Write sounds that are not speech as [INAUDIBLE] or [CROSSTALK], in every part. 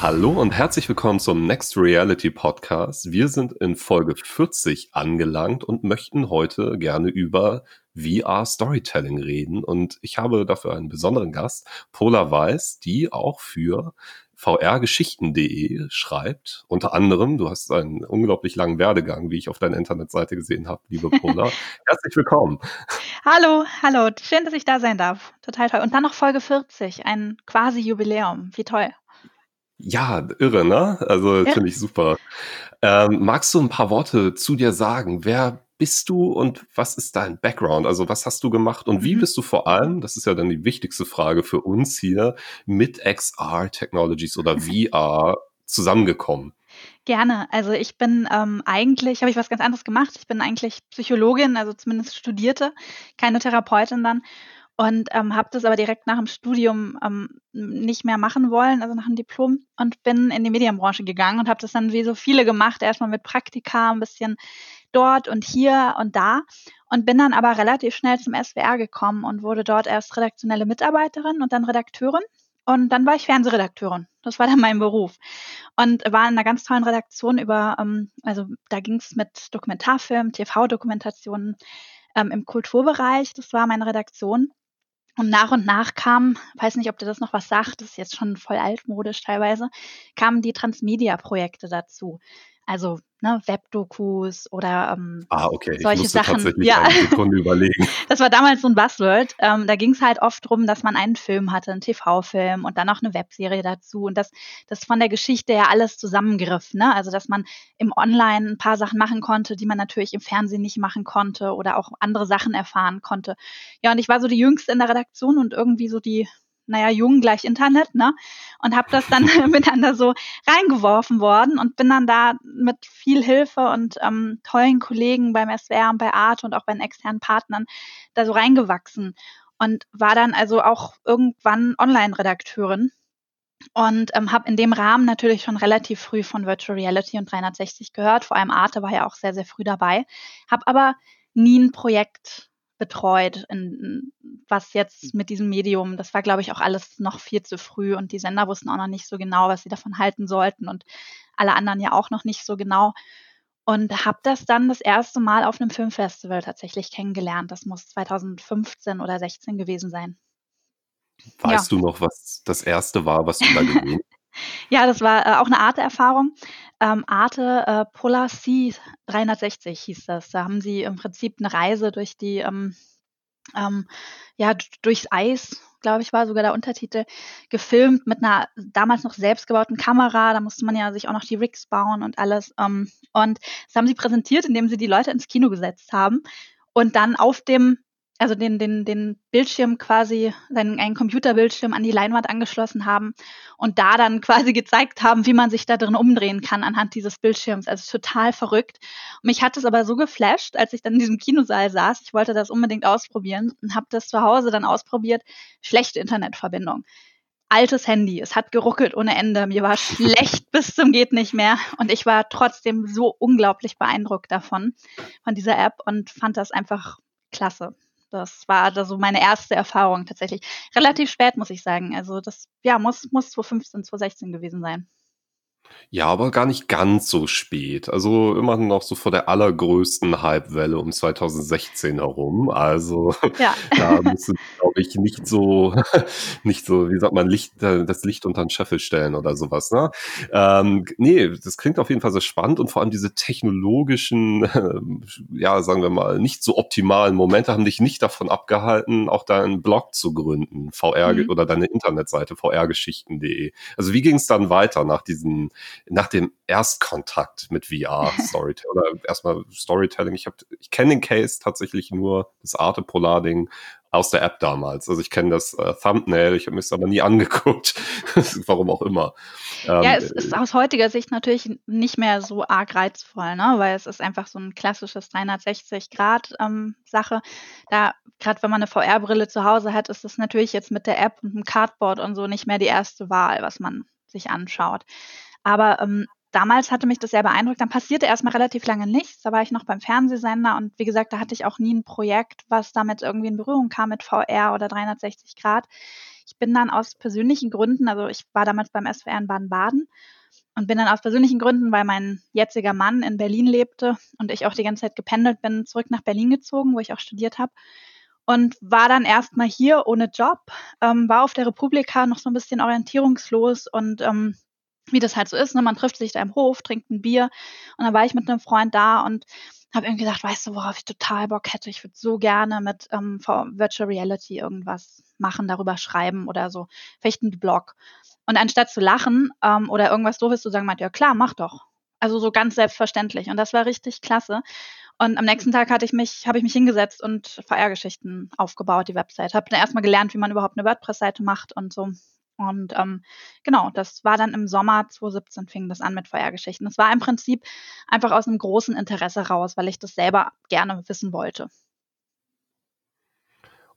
Hallo und herzlich willkommen zum Next Reality Podcast. Wir sind in Folge 40 angelangt und möchten heute gerne über VR Storytelling reden. Und ich habe dafür einen besonderen Gast, Pola Weiß, die auch für vrgeschichten.de schreibt. Unter anderem, du hast einen unglaublich langen Werdegang, wie ich auf deiner Internetseite gesehen habe, liebe Pola. [LAUGHS] Herzlich willkommen. Hallo, hallo. Schön, dass ich da sein darf. Total toll. Und dann noch Folge 40, ein quasi Jubiläum. Wie toll. Ja, irre, ne? Also finde ich super. Ähm, magst du ein paar Worte zu dir sagen? Wer bist du und was ist dein Background? Also was hast du gemacht und wie mhm. bist du vor allem, das ist ja dann die wichtigste Frage für uns hier, mit XR Technologies oder [LAUGHS] VR zusammengekommen? Gerne. Also ich bin ähm, eigentlich, habe ich was ganz anderes gemacht. Ich bin eigentlich Psychologin, also zumindest studierte, keine Therapeutin dann und ähm, habe das aber direkt nach dem Studium ähm, nicht mehr machen wollen, also nach dem Diplom und bin in die Medienbranche gegangen und habe das dann wie so viele gemacht, erstmal mit Praktika, ein bisschen dort und hier und da und bin dann aber relativ schnell zum SWR gekommen und wurde dort erst redaktionelle Mitarbeiterin und dann Redakteurin und dann war ich Fernsehredakteurin. Das war dann mein Beruf und war in einer ganz tollen Redaktion über, ähm, also da ging es mit Dokumentarfilmen, TV-Dokumentationen ähm, im Kulturbereich. Das war meine Redaktion und nach und nach kam, weiß nicht, ob du das noch was sagt, das ist jetzt schon voll altmodisch teilweise, kamen die Transmedia-Projekte dazu. Also ne, Webdokus oder ähm, ah, okay. solche ich Sachen. Tatsächlich ja. eine Sekunde überlegen. [LAUGHS] das war damals so ein Buzzword. Ähm, da ging es halt oft drum, dass man einen Film hatte, einen TV-Film und dann noch eine Webserie dazu und das, das von der Geschichte ja alles zusammengriff. Ne? Also dass man im Online ein paar Sachen machen konnte, die man natürlich im Fernsehen nicht machen konnte oder auch andere Sachen erfahren konnte. Ja, und ich war so die Jüngste in der Redaktion und irgendwie so die naja, jung gleich Internet, ne? Und habe das dann [LAUGHS] miteinander so reingeworfen worden und bin dann da mit viel Hilfe und ähm, tollen Kollegen beim SWR und bei Art und auch bei den externen Partnern da so reingewachsen und war dann also auch irgendwann Online-Redakteurin und ähm, habe in dem Rahmen natürlich schon relativ früh von Virtual Reality und 360 gehört. Vor allem Arte war ja auch sehr, sehr früh dabei. Habe aber nie ein Projekt betreut, in, was jetzt mit diesem Medium, das war, glaube ich, auch alles noch viel zu früh und die Sender wussten auch noch nicht so genau, was sie davon halten sollten und alle anderen ja auch noch nicht so genau. Und habe das dann das erste Mal auf einem Filmfestival tatsächlich kennengelernt. Das muss 2015 oder 16 gewesen sein. Weißt ja. du noch, was das erste war, was du da gesehen hast? [LAUGHS] Ja, das war äh, auch eine Arte-Erfahrung. Ähm, Arte äh, Polar Sea 360 hieß das. Da haben sie im Prinzip eine Reise durch die, ähm, ähm, ja, durchs Eis, glaube ich, war sogar der Untertitel, gefilmt mit einer damals noch selbstgebauten Kamera. Da musste man ja sich auch noch die Rigs bauen und alles. Ähm, und das haben sie präsentiert, indem sie die Leute ins Kino gesetzt haben und dann auf dem also den, den, den Bildschirm quasi, einen, einen Computerbildschirm an die Leinwand angeschlossen haben und da dann [LAUGHS] quasi gezeigt haben, wie man sich da drin umdrehen kann anhand dieses Bildschirms. Also total verrückt. Und mich hat es aber so geflasht, als ich dann in diesem Kinosaal saß. Ich wollte das unbedingt ausprobieren und habe das zu Hause dann ausprobiert. Schlechte Internetverbindung. Altes Handy, es hat geruckelt ohne Ende, mir war [LAUGHS] schlecht bis zum geht nicht mehr und ich war trotzdem so unglaublich beeindruckt davon, von dieser App und fand das einfach klasse. Das war da so meine erste Erfahrung tatsächlich. Relativ spät, muss ich sagen. Also das ja, muss, muss 2015, 2016 gewesen sein. Ja, aber gar nicht ganz so spät. Also immerhin noch so vor der allergrößten Hypewelle um 2016 herum. Also [LAUGHS] ja. [LAUGHS] da du, glaube ich, nicht so, [LAUGHS] nicht so, wie sagt man, Licht, äh, das Licht unter den Scheffel stellen oder sowas. Ne? Ähm, nee, das klingt auf jeden Fall sehr spannend und vor allem diese technologischen, äh, ja, sagen wir mal, nicht so optimalen Momente haben dich nicht davon abgehalten, auch deinen Blog zu gründen, VR mhm. oder deine Internetseite vrgeschichten.de. Also wie ging es dann weiter nach diesen nach dem Erstkontakt mit VR [LAUGHS] Storytelling oder erstmal Storytelling. Ich habe, ich kenne den Case tatsächlich nur das Arte Polar Ding aus der App damals. Also ich kenne das äh, Thumbnail, ich habe mir es aber nie angeguckt, [LAUGHS] warum auch immer. Ähm, ja, es ist aus heutiger Sicht natürlich nicht mehr so arg reizvoll, ne? weil es ist einfach so ein klassisches 360-Grad-Sache. Ähm, da, gerade wenn man eine VR-Brille zu Hause hat, ist es natürlich jetzt mit der App und dem Cardboard und so nicht mehr die erste Wahl, was man sich anschaut. Aber ähm, damals hatte mich das sehr beeindruckt. Dann passierte erstmal relativ lange nichts. Da war ich noch beim Fernsehsender und wie gesagt, da hatte ich auch nie ein Projekt, was damit irgendwie in Berührung kam mit VR oder 360 Grad. Ich bin dann aus persönlichen Gründen, also ich war damals beim SWR in Baden-Baden und bin dann aus persönlichen Gründen, weil mein jetziger Mann in Berlin lebte und ich auch die ganze Zeit gependelt bin, zurück nach Berlin gezogen, wo ich auch studiert habe und war dann erstmal hier ohne Job, ähm, war auf der Republika noch so ein bisschen orientierungslos und ähm, wie das halt so ist, ne? man trifft sich da im Hof, trinkt ein Bier und dann war ich mit einem Freund da und habe irgendwie gedacht, weißt du, worauf ich total Bock hätte? Ich würde so gerne mit ähm, Virtual Reality irgendwas machen, darüber schreiben oder so, vielleicht einen Blog. Und anstatt zu lachen ähm, oder irgendwas doofes zu sagen, meint ja klar, mach doch. Also so ganz selbstverständlich. Und das war richtig klasse. Und am nächsten Tag hatte ich mich, habe ich mich hingesetzt und VR-Geschichten aufgebaut, die Website. Habe dann erstmal gelernt, wie man überhaupt eine WordPress-Seite macht und so. Und ähm, genau, das war dann im Sommer 2017 fing das an mit VR-Geschichten. Das war im Prinzip einfach aus einem großen Interesse raus, weil ich das selber gerne wissen wollte.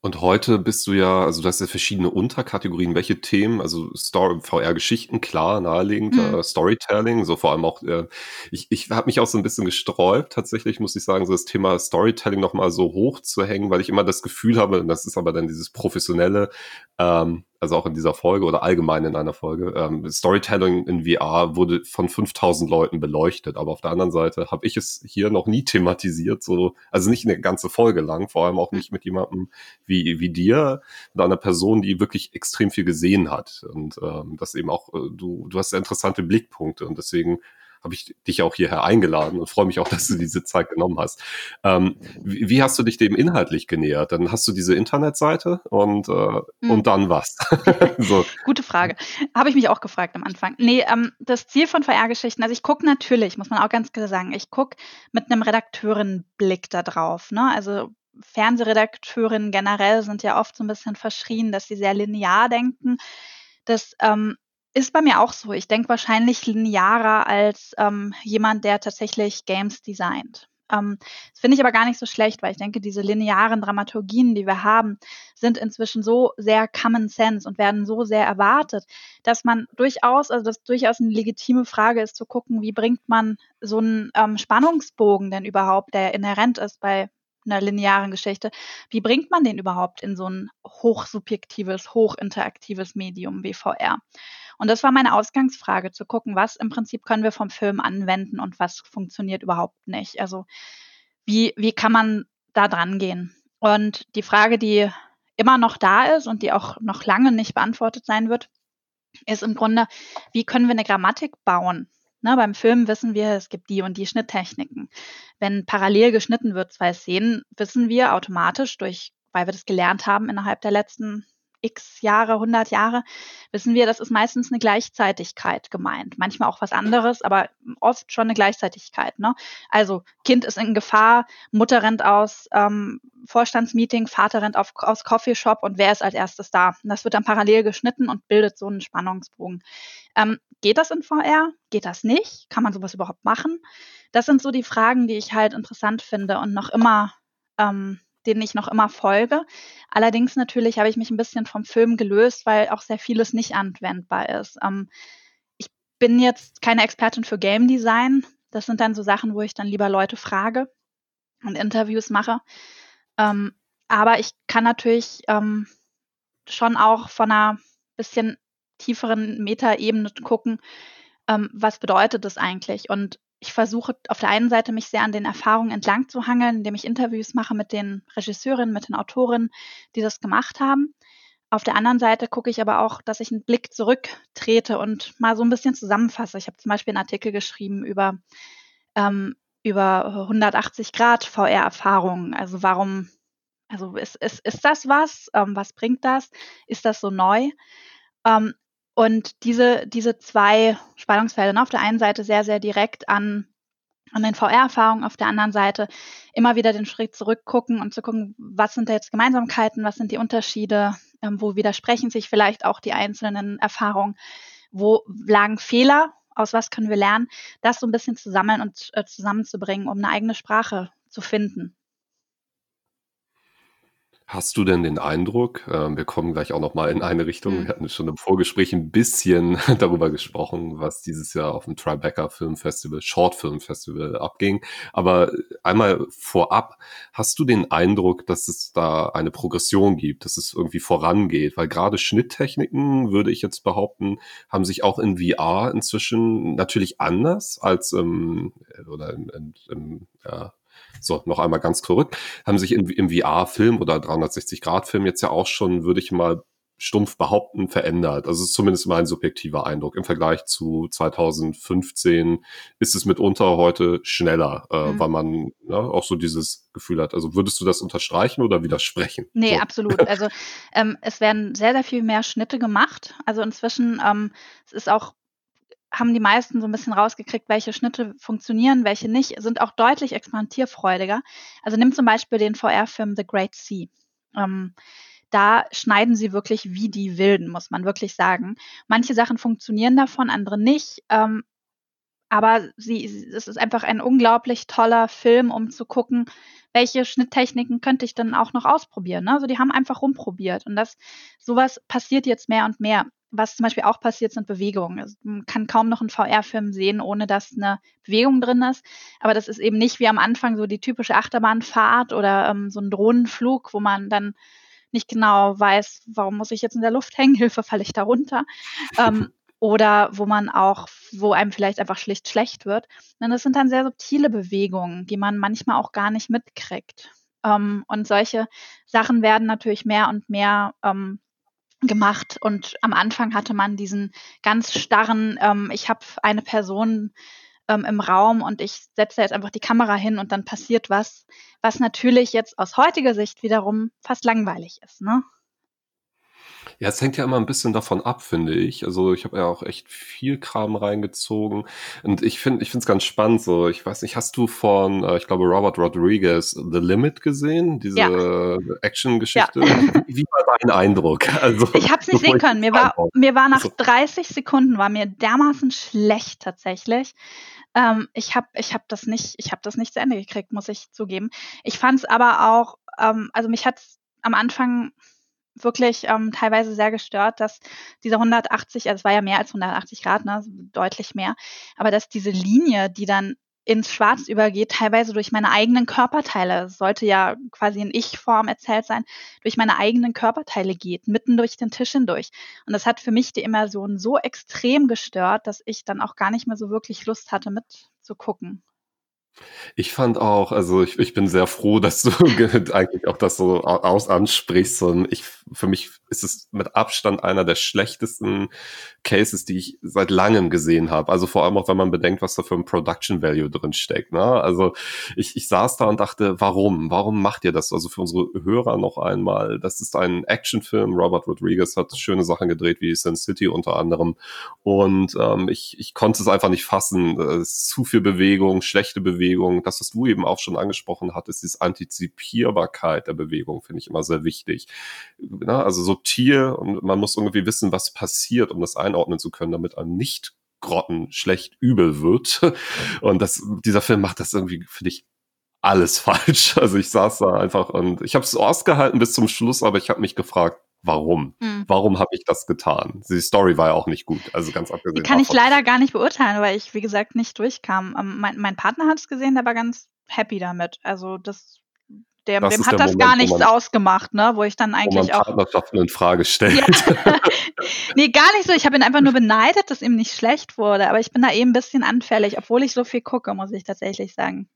Und heute bist du ja, also du hast ja verschiedene Unterkategorien. Welche Themen, also VR-Geschichten, klar, naheliegend, mhm. äh, Storytelling, so vor allem auch, äh, ich, ich habe mich auch so ein bisschen gesträubt, tatsächlich, muss ich sagen, so das Thema Storytelling nochmal so hoch zu hängen, weil ich immer das Gefühl habe, und das ist aber dann dieses professionelle, ähm, also auch in dieser Folge oder allgemein in einer Folge, ähm, Storytelling in VR wurde von 5000 Leuten beleuchtet, aber auf der anderen Seite habe ich es hier noch nie thematisiert, so, also nicht eine ganze Folge lang, vor allem auch nicht mit jemandem wie, wie dir, mit einer Person, die wirklich extrem viel gesehen hat. Und ähm, das eben auch, äh, du, du hast sehr interessante Blickpunkte. Und deswegen habe ich dich auch hierher eingeladen und freue mich auch, [LAUGHS] dass du diese Zeit genommen hast. Ähm, wie, wie, hast du dich dem inhaltlich genähert? Dann hast du diese Internetseite und, äh, mhm. und dann was? [LAUGHS] so. Gute Frage. Habe ich mich auch gefragt am Anfang. Nee, ähm, das Ziel von VR-Geschichten, also ich gucke natürlich, muss man auch ganz klar sagen, ich gucke mit einem Redakteurenblick da drauf. Ne? Also Fernsehredakteurinnen generell sind ja oft so ein bisschen verschrien, dass sie sehr linear denken. Das ähm, ist bei mir auch so. Ich denke wahrscheinlich linearer als ähm, jemand, der tatsächlich Games designt. Ähm, das finde ich aber gar nicht so schlecht, weil ich denke, diese linearen Dramaturgien, die wir haben, sind inzwischen so sehr Common Sense und werden so sehr erwartet, dass man durchaus, also das durchaus eine legitime Frage ist, zu gucken, wie bringt man so einen ähm, Spannungsbogen denn überhaupt, der inhärent ist bei einer linearen Geschichte, wie bringt man den überhaupt in so ein hochsubjektives, hochinteraktives Medium wie VR? Und das war meine Ausgangsfrage, zu gucken, was im Prinzip können wir vom Film anwenden und was funktioniert überhaupt nicht. Also wie, wie kann man da dran gehen? Und die Frage, die immer noch da ist und die auch noch lange nicht beantwortet sein wird, ist im Grunde, wie können wir eine Grammatik bauen? Ne, beim Film wissen wir, es gibt die und die Schnitttechniken. Wenn parallel geschnitten wird, zwei Szenen, wissen wir automatisch durch, weil wir das gelernt haben innerhalb der letzten x Jahre, 100 Jahre, wissen wir, das ist meistens eine Gleichzeitigkeit gemeint. Manchmal auch was anderes, aber oft schon eine Gleichzeitigkeit. Ne? Also Kind ist in Gefahr, Mutter rennt aus ähm, Vorstandsmeeting, Vater rennt auf, aus Coffeeshop und wer ist als erstes da? Und das wird dann parallel geschnitten und bildet so einen Spannungsbogen. Ähm, geht das in VR? Geht das nicht? Kann man sowas überhaupt machen? Das sind so die Fragen, die ich halt interessant finde und noch immer ähm, denen ich noch immer folge. Allerdings natürlich habe ich mich ein bisschen vom Film gelöst, weil auch sehr vieles nicht anwendbar ist. Ähm, ich bin jetzt keine Expertin für Game Design. Das sind dann so Sachen, wo ich dann lieber Leute frage und Interviews mache. Ähm, aber ich kann natürlich ähm, schon auch von einer bisschen tieferen Metaebene gucken, ähm, was bedeutet das eigentlich? Und ich versuche auf der einen Seite mich sehr an den Erfahrungen entlang zu hangeln, indem ich Interviews mache mit den Regisseurinnen, mit den Autorinnen, die das gemacht haben. Auf der anderen Seite gucke ich aber auch, dass ich einen Blick zurücktrete und mal so ein bisschen zusammenfasse. Ich habe zum Beispiel einen Artikel geschrieben über, ähm, über 180 Grad VR-Erfahrungen. Also warum, also ist, ist, ist das was? Ähm, was bringt das? Ist das so neu? Ähm, und diese, diese zwei Spannungsfelder, ne, auf der einen Seite sehr, sehr direkt an, an den VR-Erfahrungen, auf der anderen Seite immer wieder den Schritt zurückgucken und zu gucken, was sind da jetzt Gemeinsamkeiten, was sind die Unterschiede, ähm, wo widersprechen sich vielleicht auch die einzelnen Erfahrungen, wo lagen Fehler, aus was können wir lernen, das so ein bisschen zu sammeln und äh, zusammenzubringen, um eine eigene Sprache zu finden. Hast du denn den Eindruck, äh, wir kommen gleich auch noch mal in eine Richtung, Mhm. wir hatten schon im Vorgespräch ein bisschen [LAUGHS] darüber gesprochen, was dieses Jahr auf dem Tribeca Film Festival, Short Film Festival abging. Aber einmal vorab, hast du den Eindruck, dass es da eine Progression gibt, dass es irgendwie vorangeht? Weil gerade Schnitttechniken, würde ich jetzt behaupten, haben sich auch in VR inzwischen natürlich anders als im, oder im, im, im ja, so, noch einmal ganz zurück, haben sich im, im VR-Film oder 360-Grad-Film jetzt ja auch schon, würde ich mal stumpf behaupten, verändert. Also ist zumindest mein subjektiver Eindruck. Im Vergleich zu 2015 ist es mitunter heute schneller, äh, Mhm. weil man ja, auch so dieses Gefühl hat. Also würdest du das unterstreichen oder widersprechen? Nee, so. absolut. Also ähm, es werden sehr, sehr viel mehr Schnitte gemacht. Also inzwischen, ähm, es ist auch haben die meisten so ein bisschen rausgekriegt, welche Schnitte funktionieren, welche nicht, sind auch deutlich experimentierfreudiger. Also nimm zum Beispiel den VR-Film The Great Sea. Ähm, da schneiden sie wirklich wie die Wilden, muss man wirklich sagen. Manche Sachen funktionieren davon, andere nicht. Ähm, aber sie, es ist einfach ein unglaublich toller Film, um zu gucken, welche Schnitttechniken könnte ich dann auch noch ausprobieren. Ne? Also die haben einfach rumprobiert. Und das, sowas passiert jetzt mehr und mehr. Was zum Beispiel auch passiert, sind Bewegungen. Also man kann kaum noch einen VR-Film sehen, ohne dass eine Bewegung drin ist. Aber das ist eben nicht wie am Anfang so die typische Achterbahnfahrt oder ähm, so ein Drohnenflug, wo man dann nicht genau weiß, warum muss ich jetzt in der Luft hängen, [LAUGHS] Hilfe, falle ich da runter. ähm, [LAUGHS] oder wo man auch, wo einem vielleicht einfach schlicht schlecht wird. Denn das sind dann sehr subtile Bewegungen, die man manchmal auch gar nicht mitkriegt. Ähm, und solche Sachen werden natürlich mehr und mehr ähm, gemacht. Und am Anfang hatte man diesen ganz starren, ähm, ich habe eine Person ähm, im Raum und ich setze jetzt einfach die Kamera hin und dann passiert was, was natürlich jetzt aus heutiger Sicht wiederum fast langweilig ist. Ne? Ja, es hängt ja immer ein bisschen davon ab, finde ich. Also ich habe ja auch echt viel Kram reingezogen. Und ich finde ich finde es ganz spannend. So, ich weiß nicht, hast du von, äh, ich glaube, Robert Rodriguez The Limit gesehen? Diese Ja. Action-Geschichte? Ja. Wie, war dein Eindruck? [LAUGHS] Also, Ich habe es nicht sehen können. Mir war, mir war nach So. 30 Sekunden war mir dermaßen schlecht tatsächlich. Ähm, ich habe ich hab das nicht, ich habe das nicht zu Ende gekriegt, muss ich zugeben. Ich fand es aber auch, ähm, also mich hat es am Anfang wirklich ähm, teilweise sehr gestört, dass dieser 180, also es war ja mehr als 180 Grad, ne, deutlich mehr, aber dass diese Linie, die dann ins Schwarz übergeht, teilweise durch meine eigenen Körperteile, sollte ja quasi in Ich-Form erzählt sein, durch meine eigenen Körperteile geht, mitten durch den Tisch hindurch. Und das hat für mich die Immersion so extrem gestört, dass ich dann auch gar nicht mehr so wirklich Lust hatte, mitzugucken. Ich fand auch, also ich, ich bin sehr froh, dass du [LAUGHS] ge- eigentlich auch das so au- aus ansprichst. Und ich, für mich ist es mit Abstand einer der schlechtesten Cases, die ich seit langem gesehen habe. Also vor allem auch, wenn man bedenkt, was da für ein Production Value drin steckt. Ne? Also ich, ich saß da und dachte, warum? Warum macht ihr das? Also für unsere Hörer noch einmal, das ist ein Actionfilm. Robert Rodriguez hat schöne Sachen gedreht, wie Sin City unter anderem. Und ähm, ich, ich konnte es einfach nicht fassen. Ist zu viel Bewegung, schlechte Bewegung. Das, was du eben auch schon angesprochen hattest, ist Antizipierbarkeit der Bewegung, finde ich immer sehr wichtig. Na, also subtil und man muss irgendwie wissen, was passiert, um das einordnen zu können, damit einem nicht grotten schlecht übel wird. [LAUGHS] Und das, dieser Film macht das irgendwie, finde ich, alles [LAUGHS] falsch. Also ich saß da einfach und ich habe es ausgehalten bis zum Schluss, aber ich habe mich gefragt, warum? Hm. Warum habe ich das getan? Die Story war ja auch nicht gut. Also ganz Die abgesehen kann ich leider gar nicht beurteilen, weil ich, wie gesagt, nicht durchkam. Ähm, mein, mein Partner hat es gesehen, der war ganz happy damit. Also das, der, Das dem hat das Moment, gar nichts man- ausgemacht, ne? Wo ich dann wo man eigentlich auch. Partnerschaften in Frage stellt. Ja. [LAUGHS] nee, gar nicht so. Ich habe ihn einfach nur beneidet, dass ihm nicht schlecht wurde. Aber ich bin da eben ein bisschen anfällig, obwohl ich so viel gucke, muss ich tatsächlich sagen.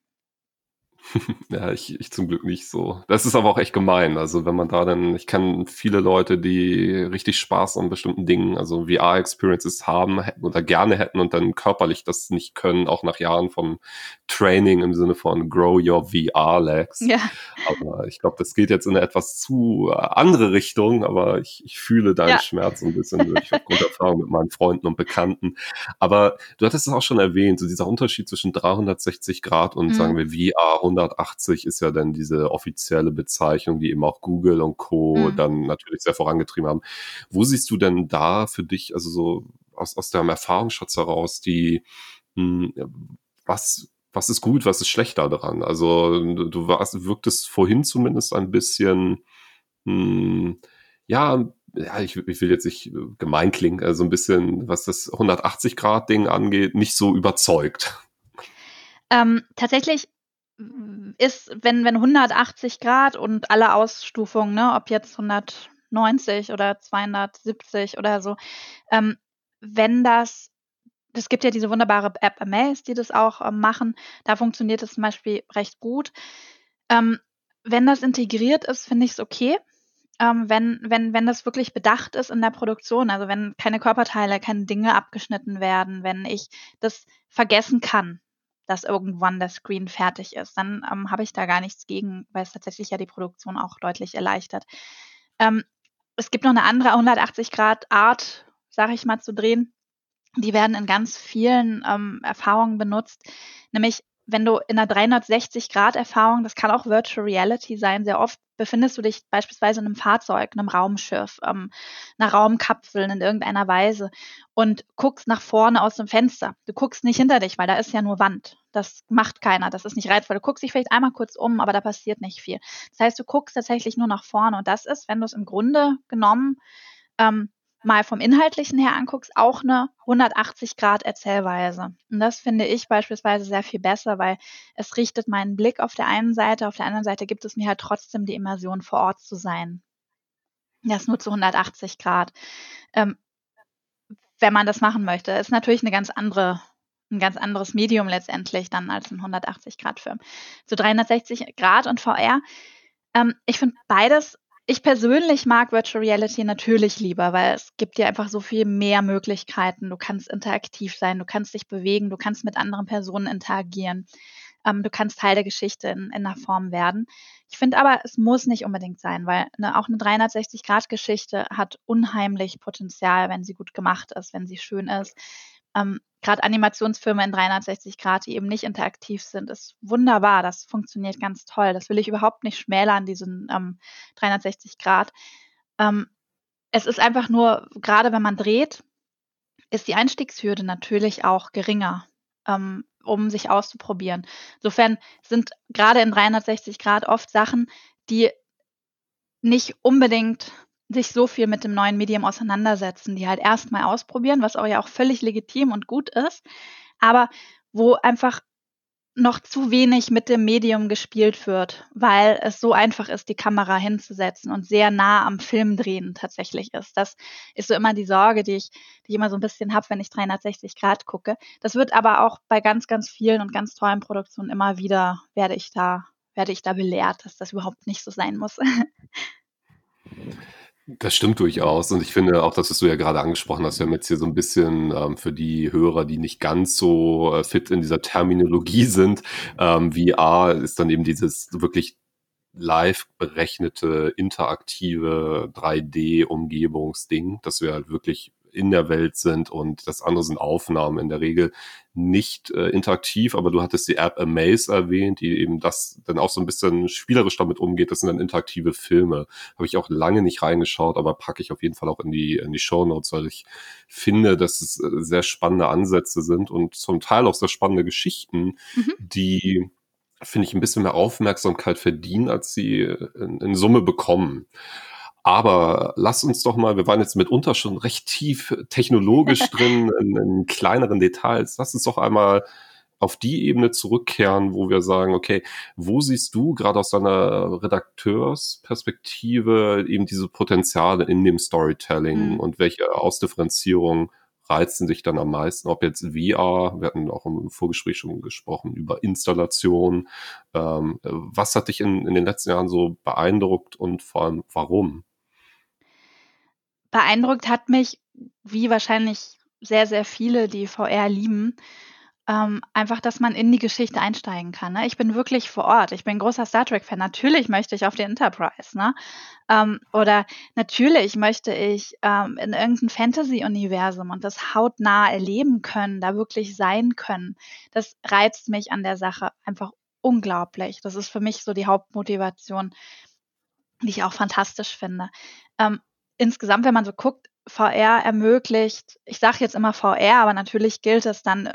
[LAUGHS] Ja, ich, ich zum Glück nicht so. Das ist aber auch echt gemein. Also wenn man da dann, ich kenne viele Leute, die richtig Spaß an bestimmten Dingen, also VR-Experiences haben hätten oder gerne hätten und dann körperlich das nicht können, auch nach Jahren von Training im Sinne von Grow Your VR-Legs. Ja. Aber ich glaube, das geht jetzt in eine etwas zu andere Richtung, aber ich, ich fühle deinen Ja. Schmerz ein bisschen durch aufgrund der Erfahrung mit meinen Freunden und Bekannten. Aber du hattest es auch schon erwähnt, so dieser Unterschied zwischen 360 Grad und Mhm. sagen wir VR 180 ist ja dann diese offizielle Bezeichnung, die eben auch Google und Co. Mhm. dann natürlich sehr vorangetrieben haben. Wo siehst du denn da für dich, also so aus, aus deinem Erfahrungsschatz heraus, die, mh, was, was ist gut, was ist schlecht daran? Also du warst, wirktest vorhin zumindest ein bisschen hm, ja, ja, ich, ich will jetzt nicht gemein klingen, also ein bisschen, was das 180-Grad-Ding angeht, nicht so überzeugt. Ähm, tatsächlich ist, wenn, wenn 180 Grad und alle Ausstufungen, ne, ob jetzt 190 oder 270 oder so, ähm, wenn das, es gibt ja diese wunderbare App Amaze, die das auch ähm, machen, da funktioniert es zum Beispiel recht gut. Ähm, wenn das integriert ist, finde ich es okay. Ähm, wenn, wenn, wenn das wirklich bedacht ist in der Produktion, also wenn keine Körperteile, keine Dinge abgeschnitten werden, wenn ich das vergessen kann, dass irgendwann der Screen fertig ist, dann ähm, habe ich da gar nichts gegen, weil es tatsächlich ja die Produktion auch deutlich erleichtert. Ähm, es gibt noch eine andere 180-Grad-Art, sage ich mal, zu drehen. Die werden in ganz vielen ähm, Erfahrungen benutzt, nämlich wenn du in einer 360-Grad-Erfahrung, das kann auch Virtual Reality sein, sehr oft befindest du dich beispielsweise in einem Fahrzeug, einem Raumschiff, ähm, einer Raumkapsel in irgendeiner Weise und guckst nach vorne aus dem Fenster. Du guckst nicht hinter dich, weil da ist ja nur Wand. Das macht keiner. Das ist nicht reizvoll. Du guckst dich vielleicht einmal kurz um, aber da passiert nicht viel. Das heißt, du guckst tatsächlich nur nach vorne und das ist, wenn du es im Grunde genommen ähm, mal vom Inhaltlichen her anguckst, auch eine 180 Grad Erzählweise. Und das finde ich beispielsweise sehr viel besser, weil es richtet meinen Blick auf der einen Seite, auf der anderen Seite gibt es mir halt trotzdem die Immersion vor Ort zu sein. Das nur zu 180 Grad. Ähm, wenn man das machen möchte, ist natürlich eine ganz andere ein ganz anderes Medium letztendlich dann als ein 180 Grad Film. Zu 360 Grad und VR. Ähm, ich finde beides ich persönlich mag Virtual Reality natürlich lieber, weil es gibt dir einfach so viel mehr Möglichkeiten. Du kannst interaktiv sein, du kannst dich bewegen, du kannst mit anderen Personen interagieren. Ähm, du kannst Teil der Geschichte in, in einer Form werden. Ich finde aber, es muss nicht unbedingt sein, weil eine, auch eine 360-Grad-Geschichte hat unheimlich Potenzial, wenn sie gut gemacht ist, wenn sie schön ist. Ähm, Gerade Animationsfilme in 360 Grad, die eben nicht interaktiv sind, ist wunderbar. Das funktioniert ganz toll. Das will ich überhaupt nicht schmälern, diesen ähm, 360 Grad. Ähm, es ist einfach nur, gerade wenn man dreht, ist die Einstiegshürde natürlich auch geringer, ähm, um sich auszuprobieren. Insofern sind gerade in 360 Grad oft Sachen, die nicht unbedingt sich so viel mit dem neuen Medium auseinandersetzen, die halt erstmal ausprobieren, was auch ja auch völlig legitim und gut ist, aber wo einfach noch zu wenig mit dem Medium gespielt wird, weil es so einfach ist, die Kamera hinzusetzen und sehr nah am Film drehen tatsächlich ist. Das ist so immer die Sorge, die ich, die ich immer so ein bisschen habe, wenn ich 360 Grad gucke. Das wird aber auch bei ganz, ganz vielen und ganz tollen Produktionen immer wieder, werde ich da, werde ich da belehrt, dass das überhaupt nicht so sein muss. [LAUGHS] Das stimmt durchaus. Und ich finde auch, das, was du ja gerade angesprochen hast, wir haben jetzt hier so ein bisschen ähm, für die Hörer, die nicht ganz so äh, fit in dieser Terminologie sind, ähm, VR ist dann eben dieses wirklich live berechnete, interaktive 3D-Umgebungsding, dass wir halt wirklich in der Welt sind und das andere sind Aufnahmen in der Regel nicht äh, interaktiv, aber du hattest die App Amaze erwähnt, die eben das dann auch so ein bisschen spielerisch damit umgeht. Das sind dann interaktive Filme. Habe ich auch lange nicht reingeschaut, aber packe ich auf jeden Fall auch in die, in die Show Notes, weil ich finde, dass es äh, sehr spannende Ansätze sind und zum Teil auch sehr spannende Geschichten, mhm. die finde ich, ein bisschen mehr Aufmerksamkeit verdienen, als sie in, in Summe bekommen. Aber lass uns doch mal, wir waren jetzt mitunter schon recht tief technologisch [LAUGHS] drin, in, in kleineren Details. Lass uns doch einmal auf die Ebene zurückkehren, wo wir sagen, okay, wo siehst du gerade aus deiner Redakteursperspektive eben diese Potenziale in dem Storytelling mhm. und welche Ausdifferenzierung reizen sich dann am meisten? Ob jetzt VR, wir hatten auch im Vorgespräch schon gesprochen über Installation. Ähm, was hat dich in, in den letzten Jahren so beeindruckt und vor allem warum? Beeindruckt hat mich, wie wahrscheinlich sehr, sehr viele, die VR lieben, ähm, einfach, dass man in die Geschichte einsteigen kann. Ne? Ich bin wirklich vor Ort. Ich bin großer Star Trek-Fan. Natürlich möchte ich auf die Enterprise. Ne? Ähm, oder natürlich möchte ich ähm, in irgendein Fantasy-Universum und das hautnah erleben können, da wirklich sein können. Das reizt mich an der Sache einfach unglaublich. Das ist für mich so die Hauptmotivation, die ich auch fantastisch finde. Ähm, insgesamt, wenn man so guckt, VR ermöglicht, ich sage jetzt immer VR, aber natürlich gilt es dann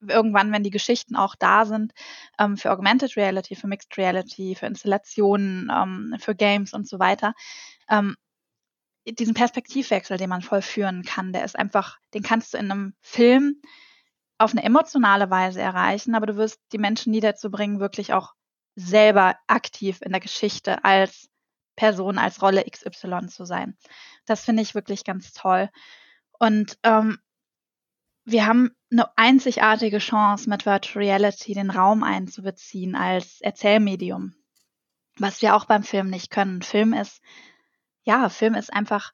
irgendwann, wenn die Geschichten auch da sind, ähm, für Augmented Reality, für Mixed Reality, für Installationen, ähm, für Games und so weiter, ähm, diesen Perspektivwechsel, den man vollführen kann, der ist einfach, den kannst du in einem Film auf eine emotionale Weise erreichen, aber du wirst die Menschen nie dazu bringen, wirklich auch selber aktiv in der Geschichte als Person, als Rolle XY zu sein. Das finde ich wirklich ganz toll. Und ähm, wir haben eine einzigartige Chance, mit Virtual Reality den Raum einzubeziehen als Erzählmedium, was wir auch beim Film nicht können. Film ist, ja, Film ist einfach,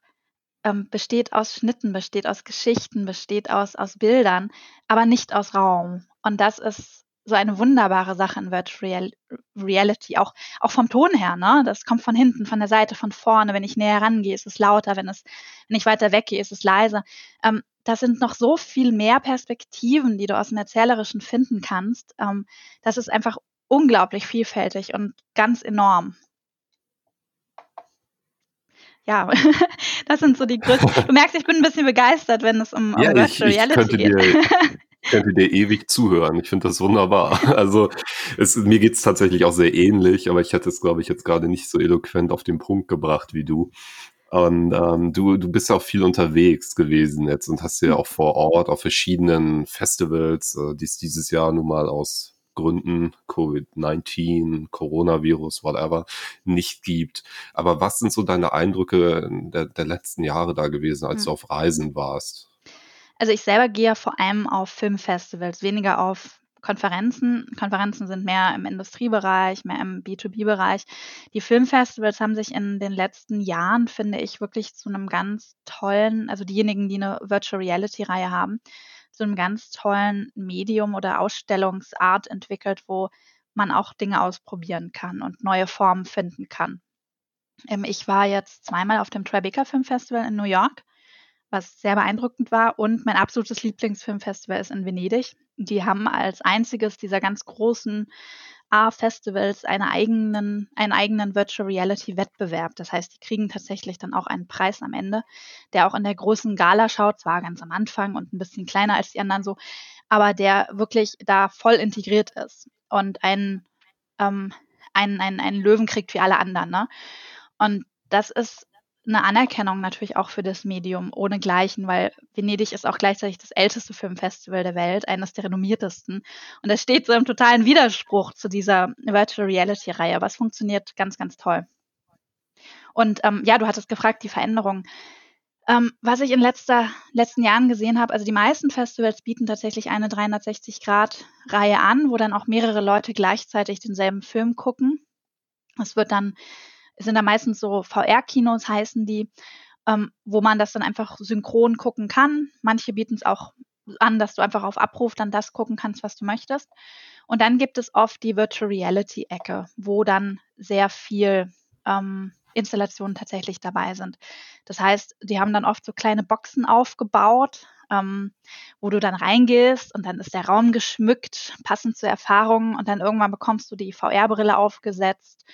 ähm, besteht aus Schnitten, besteht aus Geschichten, besteht aus, aus Bildern, aber nicht aus Raum. Und das ist so eine wunderbare Sache in Virtual Reality, auch, auch vom Ton her, ne? Das kommt von hinten, von der Seite, von vorne. Wenn ich näher rangehe, ist es lauter, wenn es, wenn ich weiter weggehe, ist es leiser. Ähm, das sind noch so viel mehr Perspektiven, die du aus dem Erzählerischen finden kannst. Ähm, das ist einfach unglaublich vielfältig und ganz enorm. Ja, [LAUGHS] das sind so die größten. [LAUGHS] Du merkst, ich bin ein bisschen begeistert, wenn es um, um ja, Virtual ich, ich Reality geht. Dir, ich [LAUGHS] könnte dir ewig zuhören. Ich finde das wunderbar. [LAUGHS] Also es, mir geht es tatsächlich auch sehr ähnlich, aber ich hätte es, glaube ich, jetzt gerade nicht so eloquent auf den Punkt gebracht wie du. Und ähm, du, du bist auch viel unterwegs gewesen jetzt und hast ja hm. auch vor Ort auf verschiedenen Festivals, äh, die es dieses Jahr nun mal aus Gründen, Covid-19, Coronavirus, whatever, nicht gibt. Aber was sind so deine Eindrücke der, der letzten Jahre da gewesen, als mhm. du auf Reisen warst? Also ich selber gehe ja vor allem auf Filmfestivals, weniger auf Konferenzen. Konferenzen sind mehr im Industriebereich, mehr im B2B-Bereich. Die Filmfestivals haben sich in den letzten Jahren, finde ich, wirklich zu einem ganz tollen, also diejenigen, die eine Virtual Reality-Reihe haben, zu einem ganz tollen Medium oder Ausstellungsart entwickelt, wo man auch Dinge ausprobieren kann und neue Formen finden kann. Ähm, ich war jetzt zweimal auf dem Tribeca Film Festival in New York was sehr beeindruckend war. Und mein absolutes Lieblingsfilmfestival ist in Venedig. Die haben als einziges dieser ganz großen A-Festivals eine eigenen, einen eigenen Virtual Reality Wettbewerb. Das heißt, die kriegen tatsächlich dann auch einen Preis am Ende, der auch in der großen Gala schaut, zwar ganz am Anfang und ein bisschen kleiner als die anderen so, aber der wirklich da voll integriert ist und einen, ähm, einen, einen, einen Löwen kriegt wie alle anderen. Ne? Und das ist eine Anerkennung natürlich auch für das Medium ohnegleichen, weil Venedig ist auch gleichzeitig das älteste Filmfestival der Welt, eines der renommiertesten. Und das steht so im totalen Widerspruch zu dieser Virtual Reality Reihe, aber es funktioniert ganz, ganz toll. Und ähm, ja, du hattest gefragt, die Veränderung. Ähm, was ich in letzter, letzten Jahren gesehen habe, also die meisten Festivals bieten tatsächlich eine 360-Grad-Reihe an, wo dann auch mehrere Leute gleichzeitig denselben Film gucken. Es wird dann sind da meistens so VR-Kinos, heißen die, ähm, wo man das dann einfach synchron gucken kann. Manche bieten es auch an, dass du einfach auf Abruf dann das gucken kannst, was du möchtest. Und dann gibt es oft die Virtual Reality Ecke, wo dann sehr viel ähm, Installationen tatsächlich dabei sind. Das heißt, die haben dann oft so kleine Boxen aufgebaut, ähm, wo du dann reingehst und dann ist der Raum geschmückt, passend zur Erfahrung und dann irgendwann bekommst du die VR-Brille aufgesetzt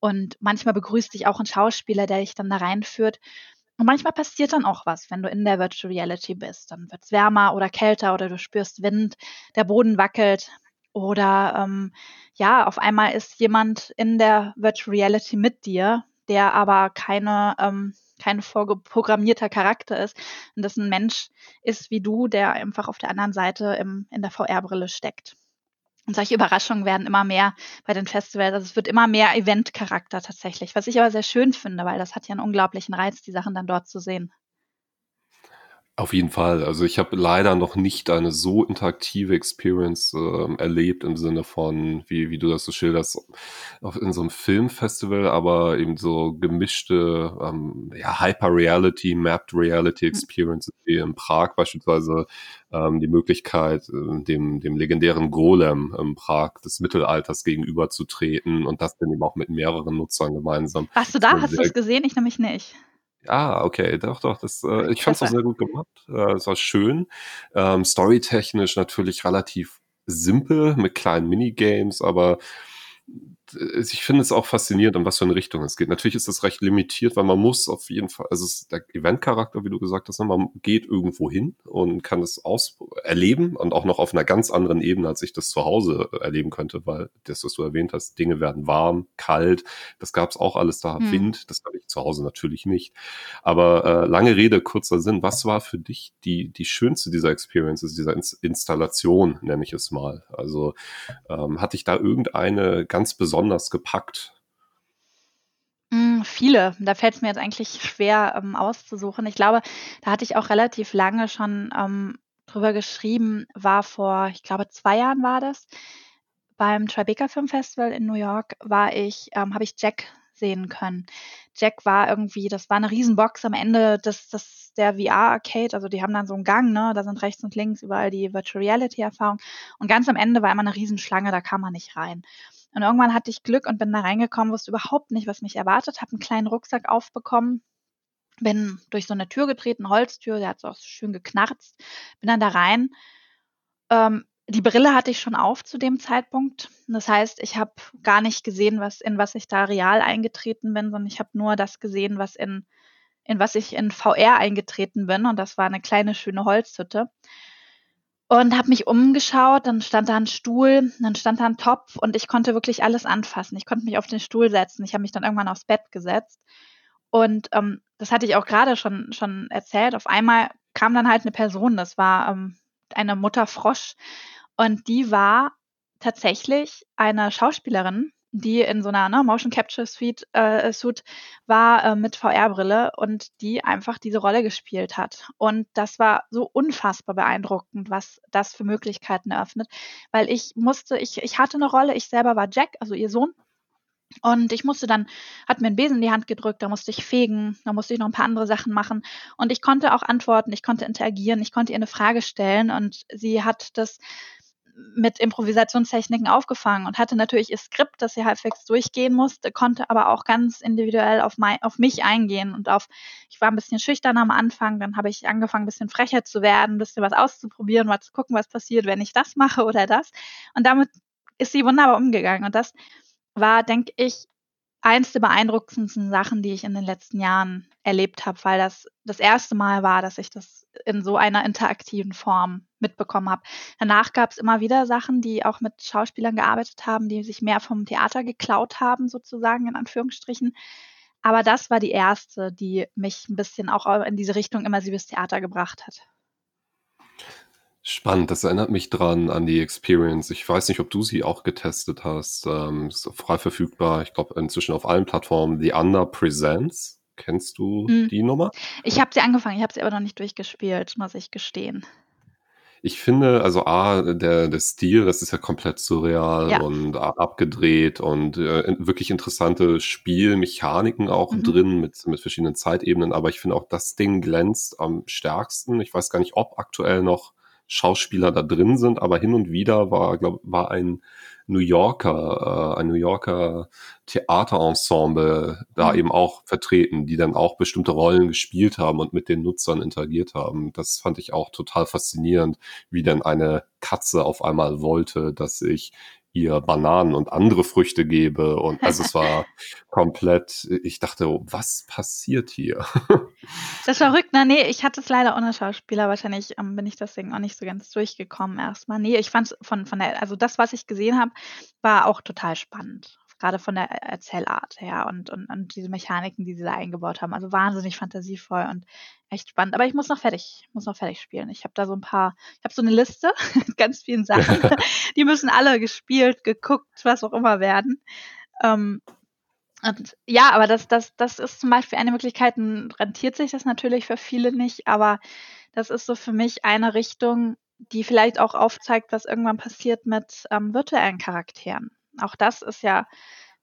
und manchmal begrüßt dich auch ein Schauspieler, der dich dann da reinführt. Und manchmal passiert dann auch was, wenn du in der Virtual Reality bist. Dann wird es wärmer oder kälter oder du spürst Wind, der Boden wackelt. Oder ähm, ja, auf einmal ist jemand in der Virtual Reality mit dir, der aber keine, ähm, kein vorgeprogrammierter Charakter ist und das ein Mensch ist wie du, der einfach auf der anderen Seite im, in der VR-Brille steckt. Und solche Überraschungen werden immer mehr bei den Festivals. Also es wird immer mehr Eventcharakter tatsächlich, was ich aber sehr schön finde, weil das hat ja einen unglaublichen Reiz, die Sachen dann dort zu sehen. Auf jeden Fall. Also ich habe leider noch nicht eine so interaktive Experience äh, erlebt im Sinne von, wie, wie du das so schilderst, auf, in so einem Filmfestival, aber eben so gemischte ähm, ja, Hyper-Reality, Mapped Reality hm. Experiences wie in Prag beispielsweise ähm, die Möglichkeit, äh, dem, dem legendären Golem in Prag des Mittelalters gegenüberzutreten und das dann eben auch mit mehreren Nutzern gemeinsam. Warst du da? Hast du es gesehen? Ich nämlich nicht. Ah, okay, doch, doch. Das, äh, ich fand es auch sehr gut gemacht. Äh, es war schön. Ähm, storytechnisch natürlich relativ simpel mit kleinen Minigames, aber ich finde es auch faszinierend, in was für eine Richtung es geht. Natürlich ist das recht limitiert, weil man muss auf jeden Fall, also es ist der Eventcharakter, wie du gesagt hast, ne, man geht irgendwo hin und kann es aus erleben und auch noch auf einer ganz anderen Ebene, als ich das zu Hause erleben könnte, weil das, was du erwähnt hast, Dinge werden warm, kalt, das gab es auch alles da, hm. Wind, das habe ich zu Hause natürlich nicht. Aber äh, lange Rede, kurzer Sinn, was war für dich die, die schönste dieser Experiences, dieser Installation, nenne ich es mal? Also ähm, hatte ich da irgendeine ganz besondere besonders gepackt? Hm, viele. Da fällt es mir jetzt eigentlich schwer ähm, auszusuchen. Ich glaube, da hatte ich auch relativ lange schon ähm, drüber geschrieben, war vor, ich glaube, zwei Jahren war das. Beim Tribeca Film Festival in New York war ich, ähm, habe ich Jack sehen können. Jack war irgendwie, das war eine Riesenbox am Ende des, des der VR-Arcade, also die haben dann so einen Gang, ne? Da sind rechts und links überall die Virtual Reality-Erfahrung. Und ganz am Ende war immer eine Riesenschlange, da kam man nicht rein. Und irgendwann hatte ich Glück und bin da reingekommen, wusste überhaupt nicht, was mich erwartet, habe einen kleinen Rucksack aufbekommen, bin durch so eine Tür getreten, Holztür, der hat so schön geknarzt, bin dann da rein. Ähm, die Brille hatte ich schon auf zu dem Zeitpunkt. Das heißt, ich habe gar nicht gesehen, was in was ich da real eingetreten bin, sondern ich habe nur das gesehen, was in in was ich in VR eingetreten bin und das war eine kleine schöne Holzhütte und habe mich umgeschaut, dann stand da ein Stuhl, dann stand da ein Topf und ich konnte wirklich alles anfassen. Ich konnte mich auf den Stuhl setzen. Ich habe mich dann irgendwann aufs Bett gesetzt. Und ähm, das hatte ich auch gerade schon, schon erzählt. Auf einmal kam dann halt eine Person, das war ähm, eine Mutter Frosch. Und die war tatsächlich eine Schauspielerin, die in so einer ne, Motion Capture Suite äh, Suit war äh, mit VR-Brille und die einfach diese Rolle gespielt hat. Und das war so unfassbar beeindruckend, was das für Möglichkeiten eröffnet, weil ich musste, ich, ich hatte eine Rolle, ich selber war Jack, also ihr Sohn. Und ich musste dann, hat mir einen Besen in die Hand gedrückt, da musste ich fegen, da musste ich noch ein paar andere Sachen machen. Und ich konnte auch antworten, ich konnte interagieren, ich konnte ihr eine Frage stellen und sie hat das mit Improvisationstechniken aufgefangen und hatte natürlich ihr Skript, das sie halbwegs durchgehen musste, konnte aber auch ganz individuell auf, mein, auf mich eingehen und auf, ich war ein bisschen schüchtern am Anfang, dann habe ich angefangen, ein bisschen frecher zu werden, ein bisschen was auszuprobieren, mal zu gucken, was passiert, wenn ich das mache oder das. Und damit ist sie wunderbar umgegangen. Und das war, denke ich, eins der beeindruckendsten Sachen, die ich in den letzten Jahren erlebt habe, weil das das erste Mal war, dass ich das in so einer interaktiven Form mitbekommen habe. Danach gab es immer wieder Sachen, die auch mit Schauspielern gearbeitet haben, die sich mehr vom Theater geklaut haben, sozusagen in Anführungsstrichen. Aber das war die erste, die mich ein bisschen auch in diese Richtung immersives Theater gebracht hat. Spannend, das erinnert mich dran an die Experience. Ich weiß nicht, ob du sie auch getestet hast. Ähm, ist frei verfügbar, ich glaube inzwischen auf allen Plattformen. The Under Presents. Kennst du hm. die Nummer? Ich habe sie angefangen, ich habe sie aber noch nicht durchgespielt, muss ich gestehen. Ich finde, also A, der, der Stil, das ist ja komplett surreal ja. und abgedreht und äh, wirklich interessante Spielmechaniken auch mhm. drin mit, mit verschiedenen Zeitebenen. Aber ich finde auch, das Ding glänzt am stärksten. Ich weiß gar nicht, ob aktuell noch Schauspieler da drin sind, aber hin und wieder war, glaube war ein New Yorker, äh, ein New Yorker Theaterensemble da mhm. eben auch vertreten, die dann auch bestimmte Rollen gespielt haben und mit den Nutzern interagiert haben. Das fand ich auch total faszinierend, wie dann eine Katze auf einmal wollte, dass ich ihr Bananen und andere Früchte gebe. Und [LAUGHS] also es war komplett, ich dachte, was passiert hier? [LAUGHS] Das ist verrückt, ne? Nee, ich hatte es leider ohne Schauspieler. Wahrscheinlich ähm, bin ich deswegen auch nicht so ganz durchgekommen erstmal. Nee, ich fand es von, von der, also das, was ich gesehen habe, war auch total spannend gerade von der Erzählart her und, und, und diese Mechaniken, die sie da eingebaut haben. Also wahnsinnig fantasievoll und echt spannend. Aber ich muss noch fertig, muss noch fertig spielen. Ich habe da so ein paar, ich habe so eine Liste mit [LAUGHS] ganz vielen Sachen. [LAUGHS] die müssen alle gespielt, geguckt, was auch immer werden. Ähm, und ja, aber das, das, das ist zum Beispiel eine Möglichkeit, rentiert sich das natürlich für viele nicht, aber das ist so für mich eine Richtung, die vielleicht auch aufzeigt, was irgendwann passiert mit ähm, virtuellen Charakteren. Auch das ist ja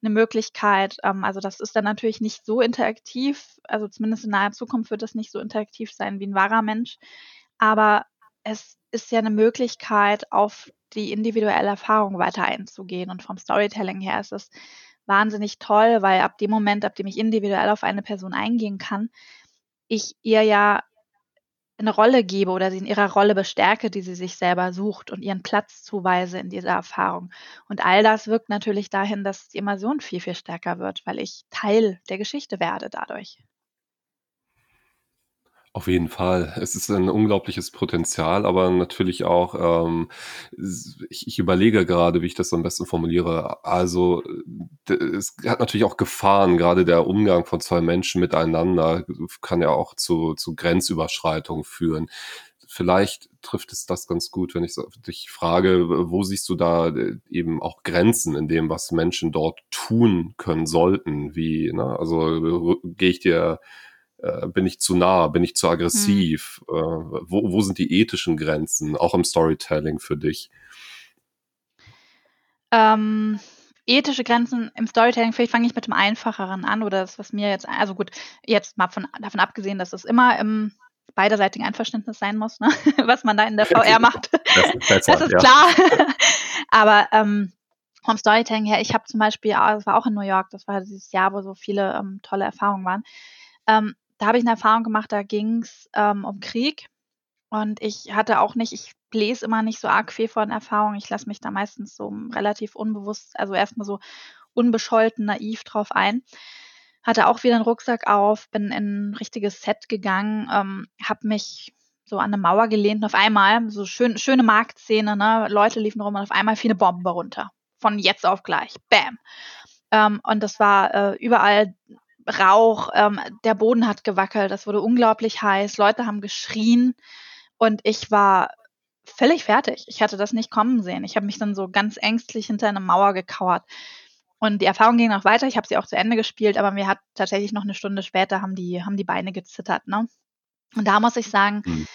eine Möglichkeit. Ähm, also das ist dann natürlich nicht so interaktiv, also zumindest in naher Zukunft wird das nicht so interaktiv sein wie ein wahrer Mensch. Aber es ist ja eine Möglichkeit, auf die individuelle Erfahrung weiter einzugehen. Und vom Storytelling her ist es wahnsinnig toll, weil ab dem Moment, ab dem ich individuell auf eine Person eingehen kann, ich ihr ja eine Rolle gebe oder sie in ihrer Rolle bestärke, die sie sich selber sucht und ihren Platz zuweise in dieser Erfahrung. Und all das wirkt natürlich dahin, dass die Immersion viel, viel stärker wird, weil ich Teil der Geschichte werde dadurch. Auf jeden Fall. Es ist ein unglaubliches Potenzial, aber natürlich auch, ähm, ich, ich überlege gerade, wie ich das am besten formuliere. Also es hat natürlich auch Gefahren, gerade der Umgang von zwei Menschen miteinander kann ja auch zu, zu Grenzüberschreitungen führen. Vielleicht trifft es das ganz gut, wenn ich dich frage, wo siehst du da äh, eben auch Grenzen in dem, was Menschen dort tun können sollten? Wie, ne? also gehe ich dir äh, bin ich zu nah, bin ich zu aggressiv? Hm. Äh, wo, wo sind die ethischen Grenzen, auch im Storytelling für dich? Ähm, ethische Grenzen im Storytelling, vielleicht fange ich mit dem Einfacheren an oder das, was mir jetzt, also gut, jetzt mal von, davon abgesehen, dass es immer im beiderseitigen Einverständnis sein muss, ne? [LAUGHS] was man da in der VR [LAUGHS] macht. Das ist, besser, das ist ja. klar. [LAUGHS] Aber ähm, vom Storytelling her, ich habe zum Beispiel, das war auch in New York, das war dieses Jahr, wo so viele ähm, tolle Erfahrungen waren. Ähm, da habe ich eine Erfahrung gemacht, da ging's ähm, um Krieg. Und ich hatte auch nicht, ich lese immer nicht so arg viel von Erfahrungen. Ich lasse mich da meistens so relativ unbewusst, also erstmal so unbescholten, naiv drauf ein. Hatte auch wieder einen Rucksack auf, bin in ein richtiges Set gegangen, ähm, habe mich so an eine Mauer gelehnt und auf einmal, so schön, schöne Marktszene, ne? Leute liefen rum und auf einmal fiel eine Bombe runter. Von jetzt auf gleich. Bam. Ähm, und das war äh, überall Rauch, ähm, der Boden hat gewackelt, es wurde unglaublich heiß, Leute haben geschrien und ich war völlig fertig. Ich hatte das nicht kommen sehen. Ich habe mich dann so ganz ängstlich hinter eine Mauer gekauert. Und die Erfahrung ging noch weiter. Ich habe sie auch zu Ende gespielt, aber mir hat tatsächlich noch eine Stunde später haben die, haben die Beine gezittert. Ne? Und da muss ich sagen, mhm.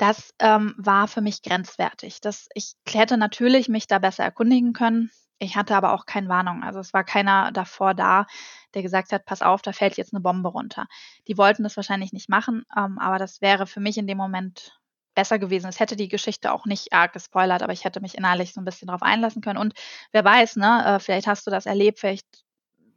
Das ähm, war für mich grenzwertig. Das, ich hätte natürlich mich da besser erkundigen können. Ich hatte aber auch keine Warnung. Also es war keiner davor da, der gesagt hat, pass auf, da fällt jetzt eine Bombe runter. Die wollten das wahrscheinlich nicht machen, ähm, aber das wäre für mich in dem Moment besser gewesen. Es hätte die Geschichte auch nicht arg gespoilert, aber ich hätte mich innerlich so ein bisschen darauf einlassen können. Und wer weiß, ne, äh, vielleicht hast du das erlebt, vielleicht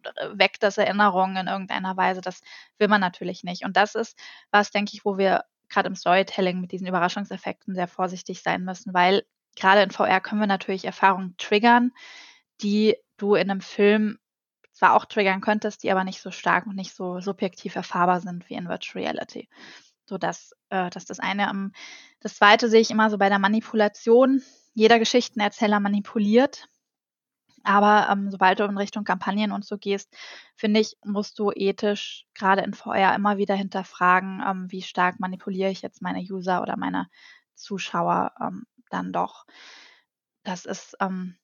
äh, weckt das Erinnerungen in irgendeiner Weise. Das will man natürlich nicht. Und das ist was, denke ich, wo wir gerade im Storytelling mit diesen Überraschungseffekten sehr vorsichtig sein müssen, weil gerade in VR können wir natürlich Erfahrungen triggern, die du in einem Film zwar auch triggern könntest, die aber nicht so stark und nicht so subjektiv erfahrbar sind wie in Virtual Reality. So dass, äh, dass das eine. Um, das zweite sehe ich immer so bei der Manipulation. Jeder Geschichtenerzähler manipuliert. Aber ähm, sobald du in Richtung Kampagnen und so gehst, finde ich, musst du ethisch gerade in VR immer wieder hinterfragen, ähm, wie stark manipuliere ich jetzt meine User oder meine Zuschauer ähm, dann doch. Das ist ähm,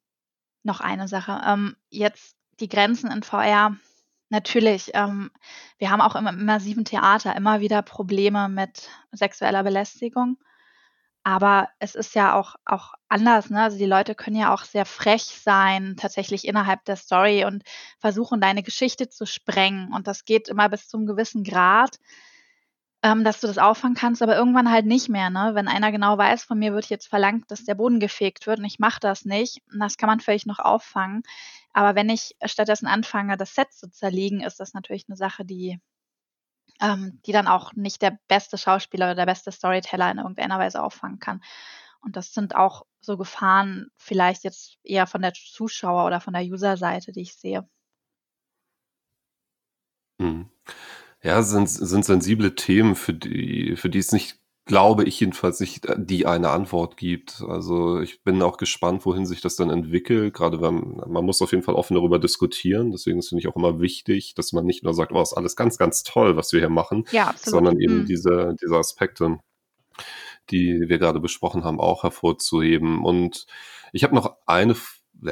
noch eine Sache. Ähm, jetzt die Grenzen in VR. Natürlich, ähm, wir haben auch im immersiven Theater immer wieder Probleme mit sexueller Belästigung. Aber es ist ja auch, auch anders. Ne? Also die Leute können ja auch sehr frech sein, tatsächlich innerhalb der Story und versuchen, deine Geschichte zu sprengen. Und das geht immer bis zum gewissen Grad ähm, dass du das auffangen kannst, aber irgendwann halt nicht mehr. Ne? Wenn einer genau weiß, von mir wird jetzt verlangt, dass der Boden gefegt wird und ich mache das nicht, das kann man vielleicht noch auffangen. Aber wenn ich stattdessen anfange, das Set zu zerlegen, ist das natürlich eine Sache, die, ähm, die dann auch nicht der beste Schauspieler oder der beste Storyteller in irgendeiner Weise auffangen kann. Und das sind auch so Gefahren, vielleicht jetzt eher von der Zuschauer- oder von der User-Seite, die ich sehe. Mhm. Ja, sind, sind sensible Themen, für die, für die es nicht, glaube ich jedenfalls nicht, äh, die eine Antwort gibt. Also ich bin auch gespannt, wohin sich das dann entwickelt. Gerade wenn man muss auf jeden Fall offen darüber diskutieren. Deswegen ist finde ich auch immer wichtig, dass man nicht nur sagt, oh, ist alles ganz, ganz toll, was wir hier machen, ja, sondern eben mhm. diese, diese Aspekte, die wir gerade besprochen haben, auch hervorzuheben. Und ich habe noch eine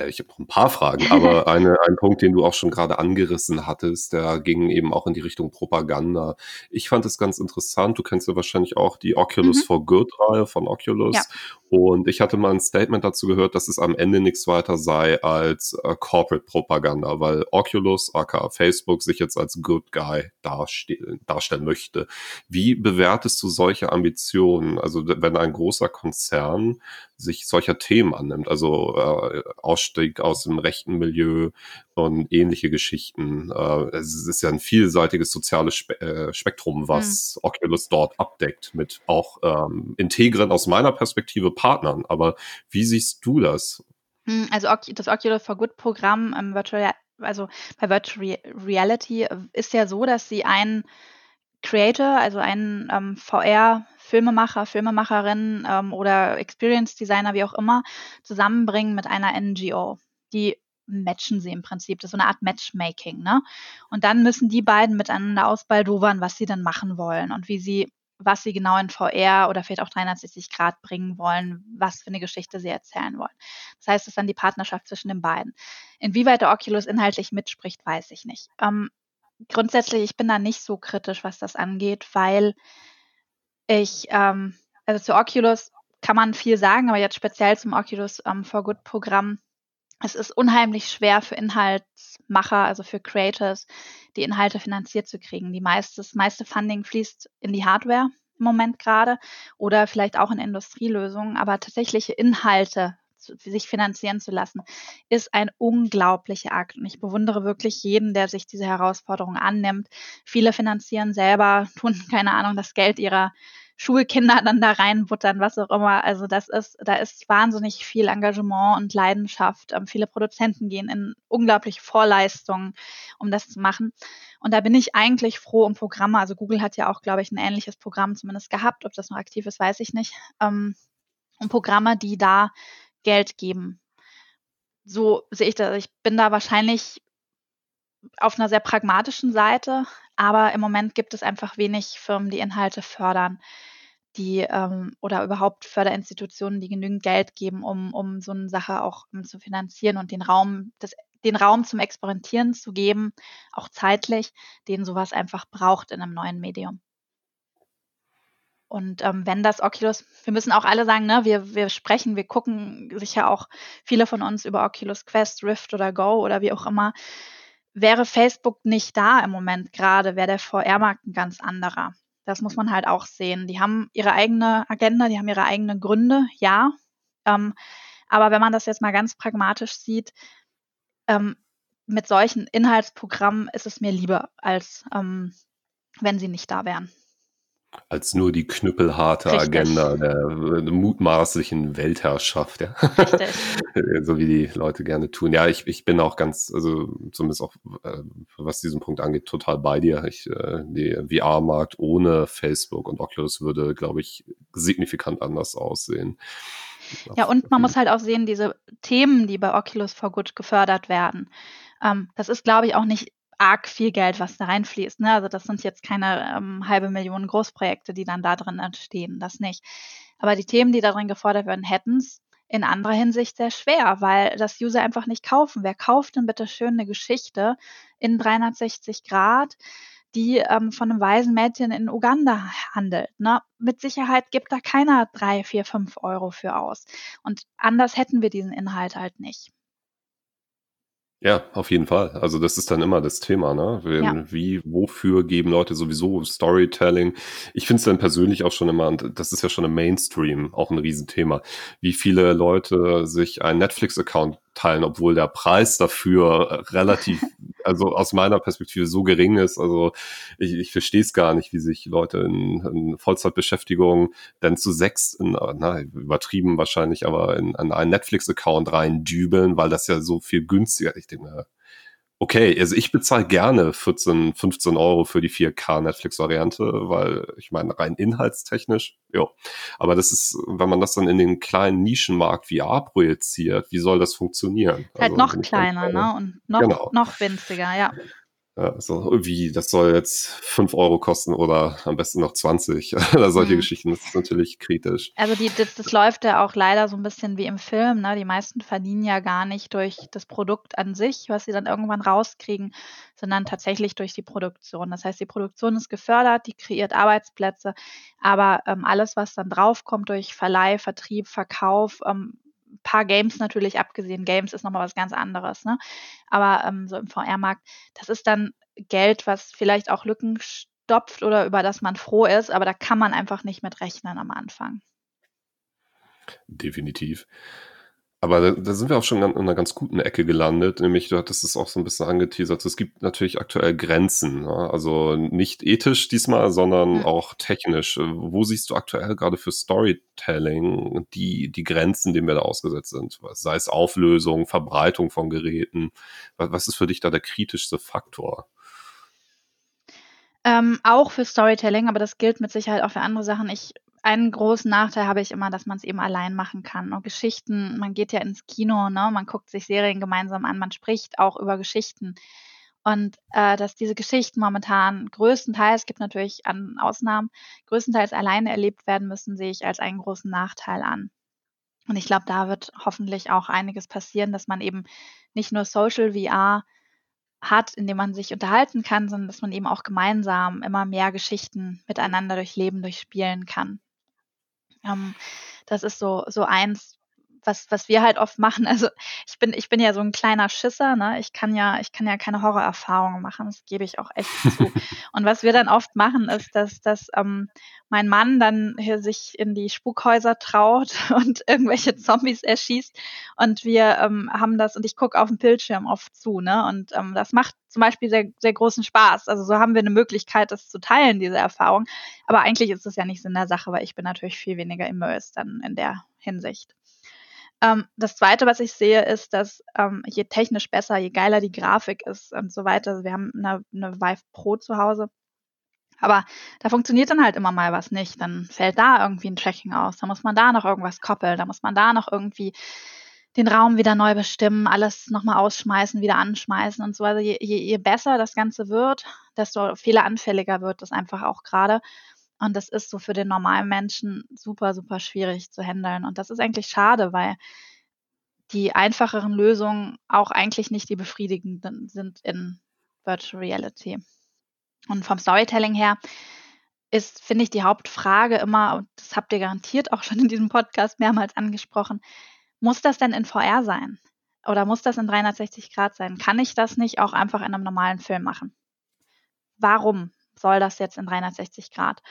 ich habe noch ein paar Fragen, aber [LAUGHS] eine, ein Punkt, den du auch schon gerade angerissen hattest, der ging eben auch in die Richtung Propaganda. Ich fand es ganz interessant. Du kennst ja wahrscheinlich auch die Oculus mhm. for Good-Reihe von Oculus. Ja. Und ich hatte mal ein Statement dazu gehört, dass es am Ende nichts weiter sei als äh, Corporate Propaganda, weil Oculus, aka Facebook, sich jetzt als Good Guy darstellen, darstellen möchte. Wie bewertest du solche Ambitionen? Also wenn ein großer Konzern sich solcher Themen annimmt, also äh, Ausstieg aus dem rechten Milieu und ähnliche Geschichten. Äh, es ist ja ein vielseitiges soziales Spe äh, Spektrum, was mhm. Oculus dort abdeckt, mit auch ähm, integren aus meiner Perspektive Partnern. Aber wie siehst du das? Hm, also das Oculus for Good Programm im Virtual, also bei Virtual Reality äh, ist ja so, dass sie einen Creator, also einen ähm, VR-Filmemacher, Filmemacherin ähm, oder Experience Designer, wie auch immer, zusammenbringen mit einer NGO. Die matchen sie im Prinzip. Das ist so eine Art Matchmaking, ne? Und dann müssen die beiden miteinander ausbaldowern, was sie dann machen wollen und wie sie was sie genau in VR oder vielleicht auch 360 Grad bringen wollen, was für eine Geschichte sie erzählen wollen. Das heißt, es ist dann die Partnerschaft zwischen den beiden. Inwieweit der Oculus inhaltlich mitspricht, weiß ich nicht. Ähm, grundsätzlich, ich bin da nicht so kritisch, was das angeht, weil ich, ähm, also zu Oculus kann man viel sagen, aber jetzt speziell zum Oculus ähm, for Good Programm es ist unheimlich schwer für Inhaltsmacher, also für Creators, die Inhalte finanziert zu kriegen. Die meiste, das meiste Funding fließt in die Hardware im Moment gerade oder vielleicht auch in Industrielösungen, aber tatsächliche Inhalte sich finanzieren zu lassen, ist ein unglaublicher Akt. Und ich bewundere wirklich jeden, der sich diese Herausforderung annimmt. Viele finanzieren selber, [LAUGHS] tun, keine Ahnung, das Geld ihrer Schulkinder dann da reinbuttern, was auch immer. Also das ist, da ist wahnsinnig viel Engagement und Leidenschaft. Ähm, viele Produzenten gehen in unglaubliche Vorleistungen, um das zu machen. Und da bin ich eigentlich froh um Programme. Also Google hat ja auch, glaube ich, ein ähnliches Programm zumindest gehabt. Ob das noch aktiv ist, weiß ich nicht. Ähm, um Programme, die da Geld geben. So sehe ich das. Ich bin da wahrscheinlich auf einer sehr pragmatischen Seite, aber im Moment gibt es einfach wenig Firmen, die Inhalte fördern, die ähm, oder überhaupt Förderinstitutionen, die genügend Geld geben, um, um so eine Sache auch um, zu finanzieren und den Raum, das, den Raum zum Experimentieren zu geben, auch zeitlich, den sowas einfach braucht in einem neuen Medium. Und ähm, wenn das Oculus, wir müssen auch alle sagen, ne, wir, wir sprechen, wir gucken sicher auch viele von uns über Oculus Quest, Rift oder Go oder wie auch immer. Wäre Facebook nicht da im Moment gerade, wäre der VR-Markt ein ganz anderer. Das muss man halt auch sehen. Die haben ihre eigene Agenda, die haben ihre eigenen Gründe, ja. Ähm, aber wenn man das jetzt mal ganz pragmatisch sieht, ähm, mit solchen Inhaltsprogrammen ist es mir lieber, als ähm, wenn sie nicht da wären als nur die knüppelharte Richtig. Agenda der mutmaßlichen Weltherrschaft, ja. [LAUGHS] so wie die Leute gerne tun. Ja, ich, ich bin auch ganz, also zumindest auch, äh, was diesen Punkt angeht, total bei dir. Ich, äh, der VR-Markt ohne Facebook und Oculus würde, glaube ich, signifikant anders aussehen. Ja, und man muss halt auch sehen, diese Themen, die bei Oculus for Good gefördert werden, ähm, das ist, glaube ich, auch nicht arg viel Geld, was da reinfließt. Ne? Also das sind jetzt keine ähm, halbe Million Großprojekte, die dann da drin entstehen, das nicht. Aber die Themen, die darin gefordert werden, hätten es in anderer Hinsicht sehr schwer, weil das User einfach nicht kaufen. Wer kauft denn bitte schön eine Geschichte in 360 Grad, die ähm, von einem weisen Mädchen in Uganda handelt? Ne? Mit Sicherheit gibt da keiner drei, vier, fünf Euro für aus. Und anders hätten wir diesen Inhalt halt nicht. Ja, auf jeden Fall. Also das ist dann immer das Thema, ne? Ja. Wie, wofür geben Leute sowieso Storytelling? Ich finde es dann persönlich auch schon immer, und das ist ja schon im Mainstream auch ein Riesenthema, wie viele Leute sich einen Netflix-Account teilen, obwohl der Preis dafür relativ, [LAUGHS] also aus meiner Perspektive so gering ist. Also ich, ich verstehe es gar nicht, wie sich Leute in, in Vollzeitbeschäftigung dann zu sechs, in, na, übertrieben wahrscheinlich, aber in, in einen Netflix-Account reindübeln, weil das ja so viel günstiger. Ich denke, okay, also ich bezahle gerne 14, 15 Euro für die 4K Netflix-Variante, weil ich meine, rein inhaltstechnisch, ja. Aber das ist, wenn man das dann in den kleinen Nischenmarkt VR projiziert, wie soll das funktionieren? Halt also, noch kleiner, ne? Und noch, genau. noch winziger, ja. So wie, das soll jetzt fünf Euro kosten oder am besten noch 20 [LAUGHS] oder solche mhm. Geschichten. Das ist natürlich kritisch. Also die, das, das läuft ja auch leider so ein bisschen wie im Film. Ne? Die meisten verdienen ja gar nicht durch das Produkt an sich, was sie dann irgendwann rauskriegen, sondern tatsächlich durch die Produktion. Das heißt, die Produktion ist gefördert, die kreiert Arbeitsplätze, aber ähm, alles, was dann draufkommt durch Verleih, Vertrieb, Verkauf, ähm, paar Games natürlich abgesehen. Games ist nochmal was ganz anderes, ne? Aber ähm, so im VR-Markt, das ist dann Geld, was vielleicht auch Lücken stopft oder über das man froh ist, aber da kann man einfach nicht mit rechnen am Anfang. Definitiv. Aber da, da sind wir auch schon in einer ganz guten Ecke gelandet, nämlich du hattest es auch so ein bisschen angeteasert. Es gibt natürlich aktuell Grenzen, ne? also nicht ethisch diesmal, sondern mhm. auch technisch. Wo siehst du aktuell gerade für Storytelling die, die Grenzen, denen wir da ausgesetzt sind? Sei es Auflösung, Verbreitung von Geräten. Was ist für dich da der kritischste Faktor? Ähm, auch für Storytelling, aber das gilt mit Sicherheit auch für andere Sachen. Ich einen großen Nachteil habe ich immer, dass man es eben allein machen kann. Und Geschichten, man geht ja ins Kino, ne? man guckt sich Serien gemeinsam an, man spricht auch über Geschichten. Und äh, dass diese Geschichten momentan größtenteils, es gibt natürlich an Ausnahmen, größtenteils alleine erlebt werden müssen, sehe ich als einen großen Nachteil an. Und ich glaube, da wird hoffentlich auch einiges passieren, dass man eben nicht nur Social VR hat, in dem man sich unterhalten kann, sondern dass man eben auch gemeinsam immer mehr Geschichten miteinander durchleben, durchspielen kann. Ähm, das ist so, so eins, was, was wir halt oft machen. Also ich bin, ich bin ja so ein kleiner Schisser, ne? Ich kann ja, ich kann ja keine Horrorerfahrungen machen, das gebe ich auch echt zu. [LAUGHS] Und was wir dann oft machen, ist, dass, dass ähm, mein Mann dann hier sich in die Spukhäuser traut [LAUGHS] und irgendwelche Zombies erschießt. Und wir ähm, haben das, und ich gucke auf dem Bildschirm oft zu, ne? Und ähm, das macht zum Beispiel sehr, sehr großen Spaß. Also so haben wir eine Möglichkeit, das zu teilen, diese Erfahrung. Aber eigentlich ist es ja nicht Sinn der Sache, weil ich bin natürlich viel weniger immersed dann in der Hinsicht. Ähm, das Zweite, was ich sehe, ist, dass ähm, je technisch besser, je geiler die Grafik ist und so weiter. Also wir haben eine, eine Vive Pro zu Hause. Aber da funktioniert dann halt immer mal was nicht. Dann fällt da irgendwie ein Tracking aus. Da muss man da noch irgendwas koppeln. Da muss man da noch irgendwie den Raum wieder neu bestimmen, alles nochmal ausschmeißen, wieder anschmeißen und so. Also je, je, je besser das Ganze wird, desto fehleranfälliger wird das einfach auch gerade. Und das ist so für den normalen Menschen super, super schwierig zu handeln. Und das ist eigentlich schade, weil die einfacheren Lösungen auch eigentlich nicht die befriedigenden sind in Virtual Reality. Und vom Storytelling her ist, finde ich, die Hauptfrage immer, und das habt ihr garantiert auch schon in diesem Podcast mehrmals angesprochen, muss das denn in VR sein? Oder muss das in 360 Grad sein? Kann ich das nicht auch einfach in einem normalen Film machen? Warum? Soll das jetzt in 360 Grad?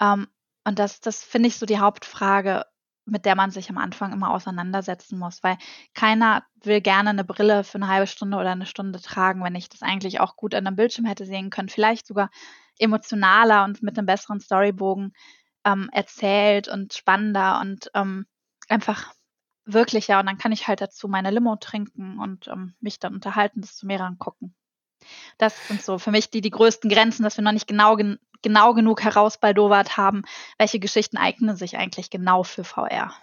Ähm, und das, das finde ich so die Hauptfrage, mit der man sich am Anfang immer auseinandersetzen muss, weil keiner will gerne eine Brille für eine halbe Stunde oder eine Stunde tragen, wenn ich das eigentlich auch gut an einem Bildschirm hätte sehen können, vielleicht sogar emotionaler und mit einem besseren Storybogen ähm, erzählt und spannender und ähm, einfach wirklicher. Und dann kann ich halt dazu meine Limo trinken und ähm, mich dann unterhalten, das zu mehreren gucken. Das sind so für mich die, die größten Grenzen, dass wir noch nicht genau, genau genug herausbaldowert haben, welche Geschichten eignen sich eigentlich genau für VR.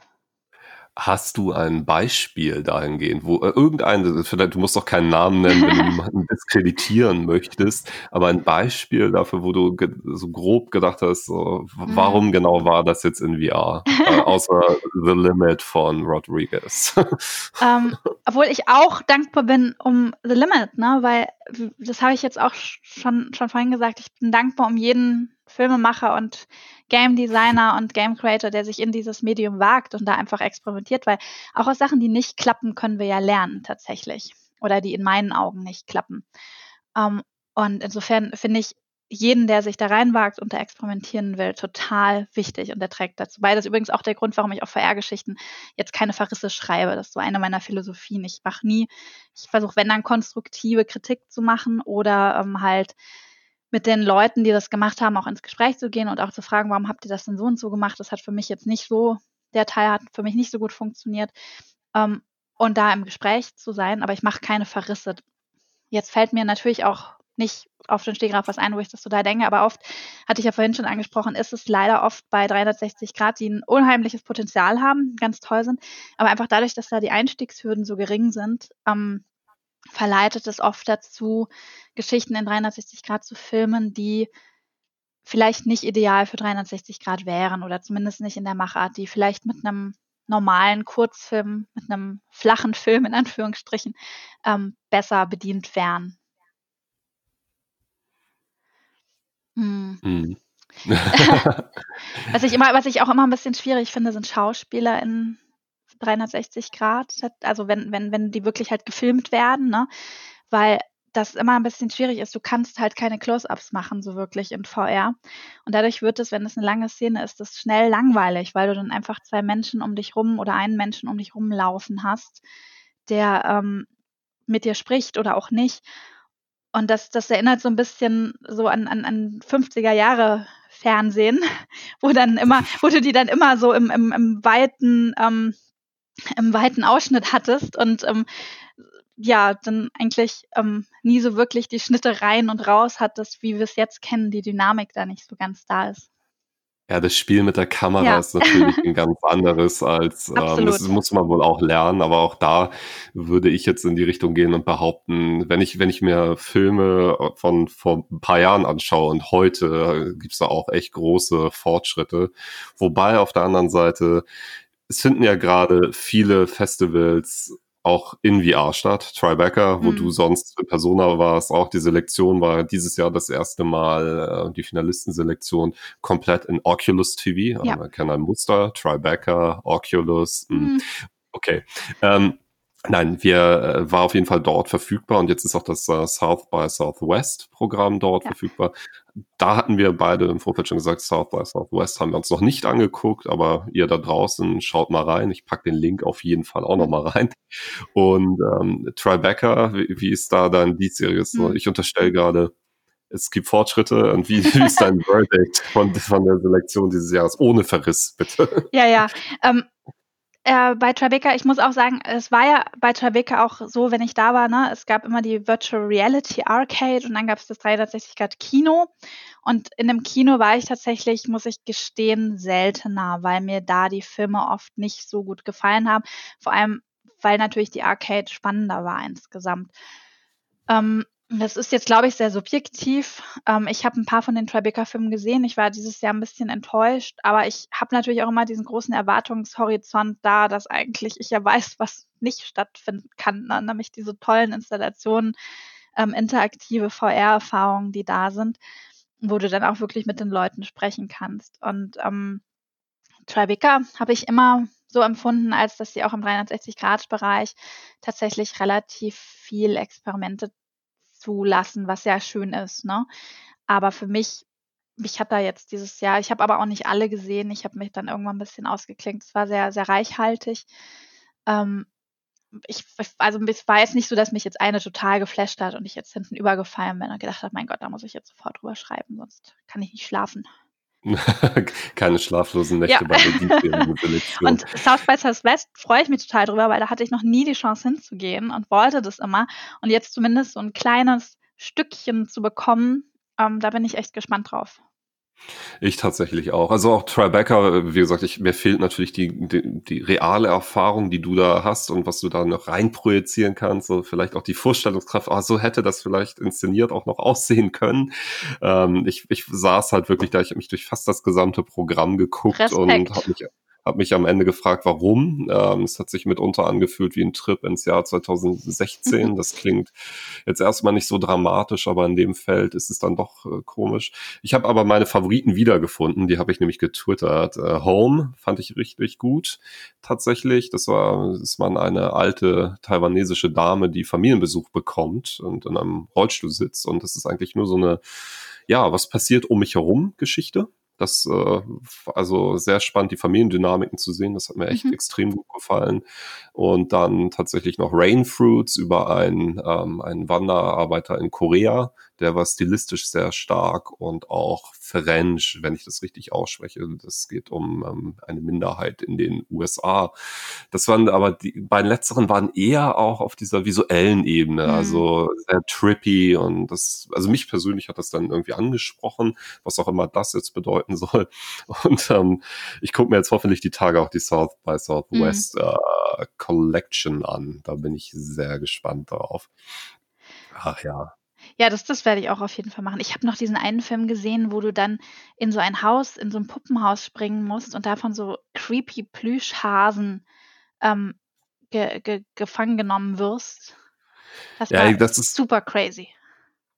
Hast du ein Beispiel dahingehend, wo äh, irgendein, vielleicht, du musst doch keinen Namen nennen, wenn du [LAUGHS] jemanden diskreditieren möchtest, aber ein Beispiel dafür, wo du so grob gedacht hast, so, mhm. warum genau war das jetzt in VR? äh, [LAUGHS] außer The Limit von Rodriguez. [LAUGHS] ähm, obwohl ich auch dankbar bin um The Limit, ne? weil das habe ich jetzt auch schon, schon vorhin gesagt, ich bin dankbar um jeden Filmemacher und Game Designer und Game Creator, der sich in dieses Medium wagt und da einfach experimentiert, weil auch aus Sachen, die nicht klappen, können wir ja lernen tatsächlich. Oder die in meinen Augen nicht klappen. Um, ähm, und insofern finde ich jeden, der sich da reinwagt und da experimentieren will, total wichtig und der trägt dazu bei. Das ist übrigens auch der Grund, warum ich auf VR-Geschichten jetzt keine Verrisse schreibe. Das ist so eine meiner Philosophien. Ich mache nie, ich versuche, wenn dann konstruktive Kritik zu machen oder ähm, halt mit den Leuten, die das gemacht haben, auch ins Gespräch zu gehen und auch zu fragen, warum habt ihr das denn so und so gemacht? Das hat für mich jetzt nicht so, der Teil hat für mich nicht so gut funktioniert. Ähm, und da im Gespräch zu sein, aber ich mache keine Verrisse. Jetzt fällt mir natürlich auch nicht auf den Stegreif was ein, wo ich das total denke, aber oft, hatte ich ja vorhin schon angesprochen, ist es leider oft bei 360 Grad, die ein unheimliches Potenzial haben, ganz toll sind, aber einfach dadurch, dass da die Einstiegshürden so gering sind, ähm, verleitet es oft dazu, Geschichten in 360 Grad zu filmen, die vielleicht nicht ideal für 360 Grad wären oder zumindest nicht in der Machart, die vielleicht mit einem normalen Kurzfilm, mit einem flachen Film in Anführungsstrichen, ähm, besser bedient wären. Hm. Mhm. [LAUGHS] [LAUGHS] was ich immer, was ich auch immer ein bisschen schwierig finde, sind Schauspieler in 360 Grad, also wenn, wenn, wenn die wirklich halt gefilmt werden, ne? Weil das immer ein bisschen schwierig ist. Du kannst halt keine Close-ups machen, so wirklich in VR. Und dadurch wird es, wenn es eine lange Szene ist, das schnell langweilig, weil du dann einfach zwei Menschen um dich rum oder einen Menschen um dich rumlaufen hast, der ähm, mit dir spricht oder auch nicht. Und das, das erinnert so ein bisschen so an, an, an 50er Jahre Fernsehen, [LAUGHS] wo dann immer, wo du die dann immer so im, im, im weiten, ähm, im weiten Ausschnitt hattest und ähm, ja, dann eigentlich ähm, nie so wirklich die Schnitte rein und raus hattest, wie wir es jetzt kennen, die Dynamik da nicht so ganz da ist. Ja, das Spiel mit der Kamera ja. ist natürlich ein ganz [LAUGHS] anderes als, ähm, das muss man wohl auch lernen, aber auch da würde ich jetzt in die Richtung gehen und behaupten, wenn ich, wenn ich mir Filme von vor ein paar Jahren anschaue und heute gibt's da auch echt große Fortschritte. Wobei auf der anderen Seite, es finden ja gerade viele Festivals auch in VR statt. Tribeca, wo mhm. du sonst in Persona warst, auch die Selektion war dieses Jahr das erste Mal, äh, die Finalistenselektion komplett in Oculus TV. Ja. Man kennt ein Muster, Tribeca, Oculus. Hm. Mhm. Okay. Ähm, Nein, wir äh, war auf jeden Fall dort verfügbar und jetzt ist auch das äh, South by Southwest Programm dort ja. verfügbar. Da hatten wir beide im Vorfeld schon gesagt, South by Southwest haben wir uns noch nicht angeguckt, aber ihr da draußen schaut mal rein. Ich pack den Link auf jeden Fall auch noch mal rein. Und ähm, Tribeca, wie, wie ist da dann die Serie? Mhm. Ich unterstelle gerade, es gibt Fortschritte und wie, wie ist dein [LAUGHS] Verdict von, von der Selektion dieses Jahres? Ohne Verriss, bitte. Ja, ja. Ähm, äh, bei Tribeca, ich muss auch sagen, es war ja bei Tribeca auch so, wenn ich da war, ne, es gab immer die Virtual Reality Arcade und dann gab es das 360 Grad Kino. Und in dem Kino war ich tatsächlich, muss ich gestehen, seltener, weil mir da die Filme oft nicht so gut gefallen haben. Vor allem, weil natürlich die Arcade spannender war insgesamt. Ähm, das ist jetzt, glaube ich, sehr subjektiv. Ähm, ich habe ein paar von den Tribeca-Filmen gesehen. Ich war dieses Jahr ein bisschen enttäuscht, aber ich habe natürlich auch immer diesen großen Erwartungshorizont da, dass eigentlich ich ja weiß, was nicht stattfinden kann, ne? nämlich diese tollen Installationen, ähm, interaktive VR-Erfahrungen, die da sind, wo du dann auch wirklich mit den Leuten sprechen kannst. Und ähm, Tribeca habe ich immer so empfunden, als dass sie auch im 360-Grad-Bereich tatsächlich relativ viel Experimente zulassen, was sehr schön ist. Ne? Aber für mich, mich hat da jetzt dieses Jahr, ich habe aber auch nicht alle gesehen, ich habe mich dann irgendwann ein bisschen ausgeklinkt. Es war sehr, sehr reichhaltig. Ähm, ich, also es war jetzt nicht so, dass mich jetzt eine total geflasht hat und ich jetzt hinten übergefallen bin und gedacht habe, mein Gott, da muss ich jetzt sofort drüber schreiben, sonst kann ich nicht schlafen. [LAUGHS] Keine schlaflosen Nächte ja. bei der Und South by Southwest freue ich mich total drüber, weil da hatte ich noch nie die Chance hinzugehen und wollte das immer. Und jetzt zumindest so ein kleines Stückchen zu bekommen, ähm, da bin ich echt gespannt drauf. Ich tatsächlich auch. Also auch Tribeca, wie gesagt, ich, mir fehlt natürlich die, die, die reale Erfahrung, die du da hast und was du da noch reinprojizieren kannst. So vielleicht auch die Vorstellungskraft, ah, so hätte das vielleicht inszeniert auch noch aussehen können. Ähm, ich, ich saß halt wirklich da, ich habe mich durch fast das gesamte Programm geguckt Respekt. und habe mich habe mich am Ende gefragt, warum. Ähm, es hat sich mitunter angefühlt wie ein Trip ins Jahr 2016. Das klingt jetzt erstmal nicht so dramatisch, aber in dem Feld ist es dann doch äh, komisch. Ich habe aber meine Favoriten wiedergefunden. Die habe ich nämlich getwittert. Äh, Home fand ich richtig gut. Tatsächlich, das war, das war eine alte taiwanesische Dame, die Familienbesuch bekommt und in einem Rollstuhl sitzt. Und das ist eigentlich nur so eine, ja, was passiert um mich herum Geschichte. Das äh, also sehr spannend, die Familiendynamiken zu sehen. Das hat mir echt mhm. extrem gut gefallen. Und dann tatsächlich noch Rain Fruits über einen, ähm, einen Wanderarbeiter in Korea, der war stilistisch sehr stark und auch French, wenn ich das richtig ausspreche. Das geht um ähm, eine Minderheit in den USA. Das waren aber die beiden letzteren waren eher auch auf dieser visuellen Ebene, mhm. also sehr trippy und das, also mich persönlich hat das dann irgendwie angesprochen, was auch immer das jetzt bedeuten [LAUGHS] soll. Und ähm, ich gucke mir jetzt hoffentlich die Tage auch die South by Southwest mhm. äh, Collection an. Da bin ich sehr gespannt drauf. Ach ja. Ja, das das werde ich auch auf jeden Fall machen. Ich habe noch diesen einen Film gesehen, wo du dann in so ein Haus in so ein Puppenhaus springen musst und davon so creepy Plüschhasen, ähm, ge ge gefangen genommen wirst. Das Ja, war das ist super crazy.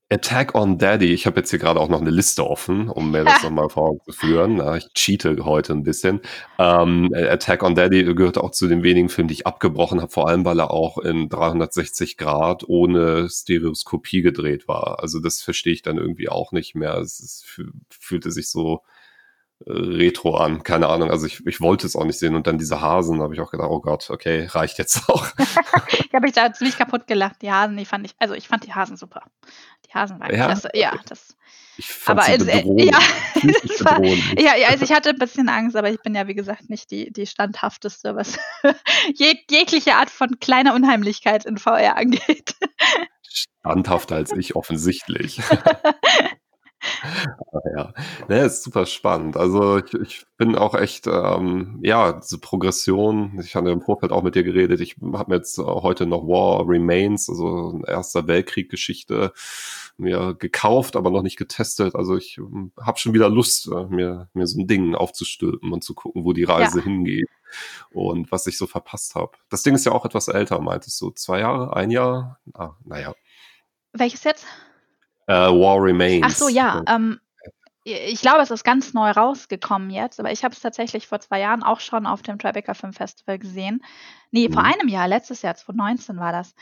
Attack on Daddy. Ich habe jetzt hier gerade auch noch eine Liste offen, um mir das [LAUGHS] nochmal vor Augen zu führen. Ich cheate heute ein bisschen. Ähm, Attack on Daddy gehört auch zu den wenigen Filmen, die ich abgebrochen habe, vor allem weil er auch in 360 Grad ohne Stereoskopie gedreht war. Also das verstehe ich dann irgendwie auch nicht mehr. Es fühlte sich so Retro an, keine Ahnung. Also ich, ich wollte es auch nicht sehen und dann diese Hasen, habe ich auch gedacht, oh Gott, okay, reicht jetzt auch. [LAUGHS] ich habe mich da ziemlich kaputt gelacht. Die Hasen, die fand ich, also ich fand die Hasen super. Die Hasen waren ja, klasse. Ja, das. Ich fand aber sie äh, ja, [LAUGHS] [LAUGHS] war, ja, ja, also ich hatte ein bisschen Angst, aber ich bin ja wie gesagt nicht die, die standhafteste, was jeg jegliche Art von kleiner Unheimlichkeit in VR angeht. Standhafter als ich offensichtlich. Ja, ne, ist super spannend. Also ich, ich bin auch echt, ähm, ja, diese Progression, ich hatte im Vorfeld auch mit dir geredet, ich habe mir jetzt heute noch War Remains, also Erster Weltkrieg-Geschichte, mir gekauft, aber noch nicht getestet. Also ich ähm, habe schon wieder Lust, äh, mir, mir so ein Ding aufzustülpen und zu gucken, wo die Reise ja. hingeht und was ich so verpasst habe. Das Ding ist ja auch etwas älter, meintest du? Zwei Jahre, ein Jahr? Ah, naja. Welches jetzt? Uh, War Remains. Ach so, ja. Ähm, ich glaube, es ist ganz neu rausgekommen jetzt, aber ich habe es tatsächlich vor zwei Jahren auch schon auf dem Tribeca Film Festival gesehen. Nee, mhm. vor einem Jahr, letztes Jahr, 2019 war das.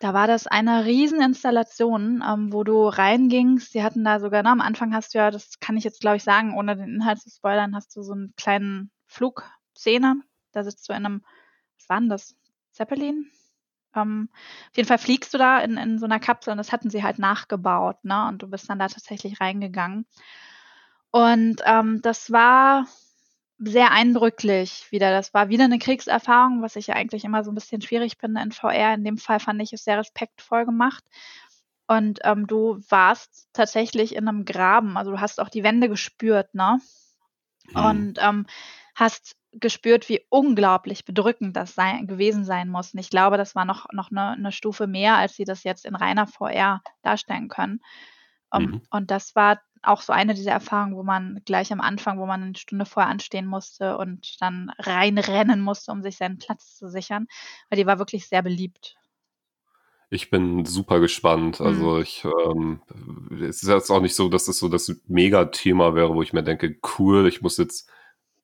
Da war das eine Rieseninstallation, ähm, wo du reingingst. Sie hatten da sogar, na, am Anfang hast du ja, das kann ich jetzt glaube ich sagen, ohne den Inhalt zu spoilern, hast du so einen kleinen Flugszene. Da sitzt du in einem, was war denn das? Zeppelin? Ähm, auf jeden Fall fliegst du da in, in so einer Kapsel und das hatten sie halt nachgebaut, ne? Und du bist dann da tatsächlich reingegangen. Und ähm, das war sehr eindrücklich wieder. Das war wieder eine Kriegserfahrung, was ich ja eigentlich immer so ein bisschen schwierig finde in VR. In dem Fall fand ich es sehr respektvoll gemacht. Und ähm, du warst tatsächlich in einem Graben. Also du hast auch die Wände gespürt, ne? Mhm. Und ähm, hast gespürt, wie unglaublich bedrückend das sein, gewesen sein muss. Und ich glaube, das war noch, noch eine, eine, Stufe mehr, als sie das jetzt in reiner VR darstellen können. Um, mhm. Und das war auch so eine dieser Erfahrungen, wo man gleich am Anfang, wo man eine Stunde vorher anstehen musste und dann reinrennen musste, um sich seinen Platz zu sichern, weil die war wirklich sehr beliebt. Ich bin super gespannt. Also mhm. ich, ähm, es ist jetzt auch nicht so, dass es so das Mega-Thema wäre, wo ich mir denke, cool, ich muss jetzt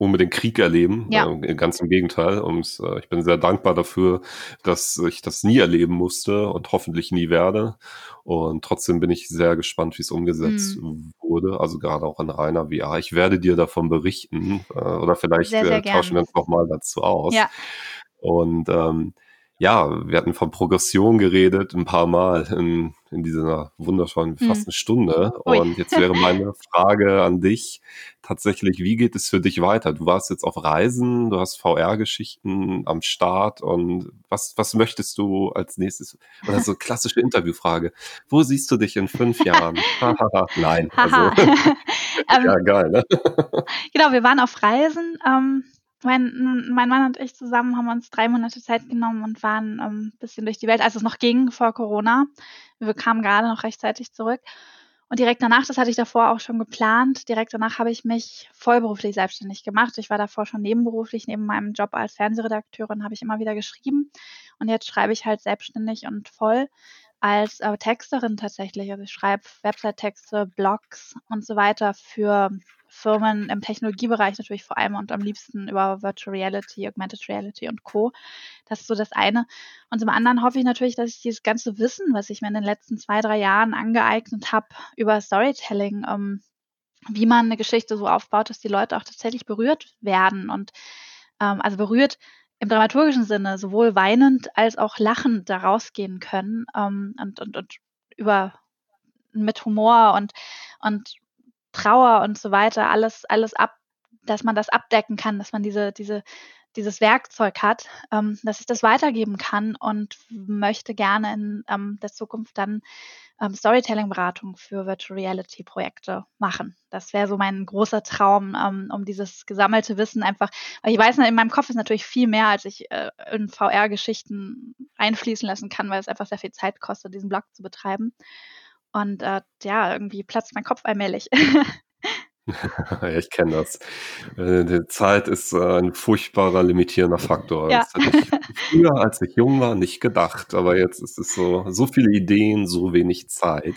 unbedingt Krieg erleben. Ja. Äh, ganz im Gegenteil. Und äh, ich bin sehr dankbar dafür, dass ich das nie erleben musste und hoffentlich nie werde. Und trotzdem bin ich sehr gespannt, wie es umgesetzt mhm. wurde. Also gerade auch in reiner VR. Ich werde dir davon berichten. Äh, oder vielleicht sehr, sehr äh, tauschen wir uns nochmal dazu aus. Ja. Und ähm, ja, wir hatten von Progression geredet ein paar Mal in, in dieser wunderschönen hm. fast eine Stunde. Ui. Und jetzt wäre meine [LAUGHS] Frage an dich tatsächlich, wie geht es für dich weiter? Du warst jetzt auf Reisen, du hast VR-Geschichten am Start und was, was möchtest du als nächstes? Oder so klassische Interviewfrage. Wo siehst du dich in fünf [LAUGHS] Jahren? Nein. Also, [LAUGHS] ja, ähm, geil, ne? genau, wir waren auf Reisen. Ähm mein, mein Mann und ich zusammen haben uns drei Monate Zeit genommen und waren ein ähm, bisschen durch die Welt, als es noch ging vor Corona. Wir kamen gerade noch rechtzeitig zurück. Und direkt danach, das hatte ich davor auch schon geplant, direkt danach habe ich mich vollberuflich selbstständig gemacht. Ich war davor schon nebenberuflich, neben meinem Job als Fernsehredakteurin habe ich immer wieder geschrieben. Und jetzt schreibe ich halt selbstständig und voll als äh, Texterin tatsächlich. Also ich schreibe Website-Texte, Blogs und so weiter für Firmen im Technologiebereich natürlich vor allem und am liebsten über Virtual Reality, Augmented Reality und Co. Das ist so das eine. Und zum anderen hoffe ich natürlich, dass ich dieses ganze Wissen, was ich mir in den letzten zwei, drei Jahren angeeignet habe über Storytelling, ähm, wie man eine Geschichte so aufbaut, dass die Leute auch tatsächlich berührt werden und ähm, also berührt im dramaturgischen Sinne sowohl weinend als auch lachend da rausgehen können ähm, und, und, und über mit Humor und, und Trauer und so weiter, alles, alles ab, dass man das abdecken kann, dass man diese, diese, dieses Werkzeug hat, ähm, dass ich das weitergeben kann und möchte gerne in ähm, der Zukunft dann ähm, Storytelling-Beratung für Virtual Reality-Projekte machen. Das wäre so mein großer Traum, ähm, um dieses gesammelte Wissen einfach, weil ich weiß, in meinem Kopf ist natürlich viel mehr, als ich äh, in VR-Geschichten einfließen lassen kann, weil es einfach sehr viel Zeit kostet, diesen Blog zu betreiben. Und äh, ja, irgendwie platzt mein Kopf allmählich. [LAUGHS] Ja, ich kenne das. Äh, die Zeit ist, äh, ein furchtbarer limitierender Faktor. Ja. Das hätte ich früher, als ich jung war, nicht gedacht, aber jetzt ist es so so viele Ideen, so wenig Zeit.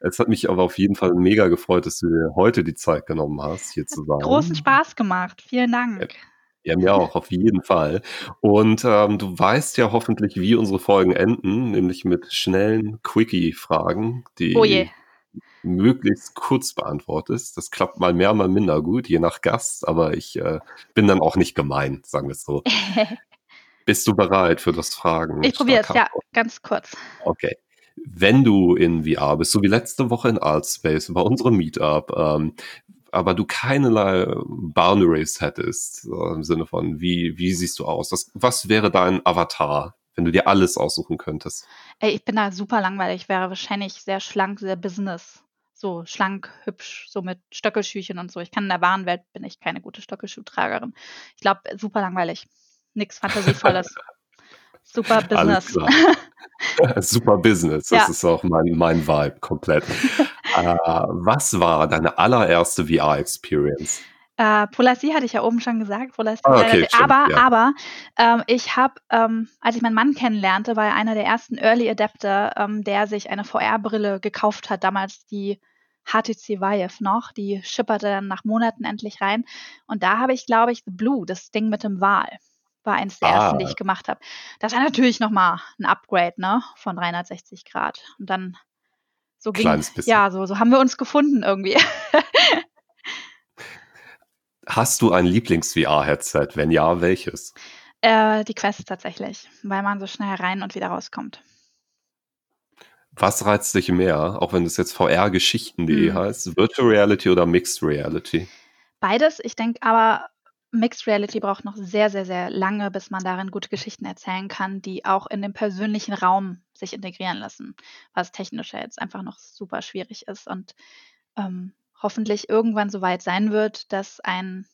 Es hat mich aber auf jeden Fall mega gefreut, dass du dir heute die Zeit genommen hast, hier zu sein. Großen Spaß gemacht. Vielen. Dank. Ja, mir auch, auf jeden Fall. Und, ähm, du weißt ja hoffentlich, wie unsere Folgen enden, nämlich mit schnellen Quickie-Fragen, Oh die möglichst kurz beantwortest. Das klappt mal mehr, mal minder gut, je nach Gast, aber ich, äh, bin dann auch nicht gemein, sagen wir's so. [LAUGHS] Bist du bereit für das Fragen Ich probiere es, ja, ganz kurz. Okay. Wenn du in VR bist, so wie letzte Woche in Artspace bei unserem Meetup, ähm, aber du keinerlei Boundaries hättest, so im Sinne von, wie wie siehst du aus? Was was wäre dein Avatar, wenn du dir alles aussuchen könntest? Ey, ich bin da super langweilig. Ich wäre wahrscheinlich sehr schlank, sehr Business. So schlank, hübsch, so mit Stöckelschüchen und so. Ich kann in der wahren Welt bin ich keine gute Stöckelschuhtragerin. Ich glaube, super langweilig. Nix [LAUGHS] Fantasievolles. Super [LAUGHS] Business. [LAUGHS] Super Business, das Ja. ist auch mein mein Vibe komplett. [LAUGHS] Äh, was war deine allererste VR-Experience? Äh, Polassi hatte ich ja oben schon gesagt. Polassi Ah, leider okay, stimmt, aber ja. aber, ähm, ich habe, ähm, als ich meinen Mann kennenlernte, war er einer der ersten Early Adapter, ähm, der sich eine VR-Brille gekauft hat, damals die HTC Vive noch. Die schipperte dann nach Monaten endlich rein. Und da habe ich, glaube ich, The Blue, das Ding mit dem Wal, war eins der ersten, die Ah. ich gemacht habe. Das war natürlich noch mal 'n Upgrade, ne, von 360 Grad. Und dann so ging Kleines bisschen. ja, so so haben wir uns gefunden irgendwie. [LAUGHS] Hast du ein Lieblings-VR-Headset? Wenn ja, welches? Äh, die Quest tatsächlich, weil man so schnell rein und wieder rauskommt. Was reizt dich mehr, auch wenn es jetzt vrgeschichten.de Mhm. heißt, Virtual Reality oder Mixed Reality? Beides. Ich denke aber, Mixed Reality braucht noch sehr, sehr, sehr lange, bis man darin gute Geschichten erzählen kann, die auch in den persönlichen Raum sich integrieren lassen, was technisch jetzt einfach noch super schwierig ist und, ähm, hoffentlich irgendwann so weit sein wird, dass ein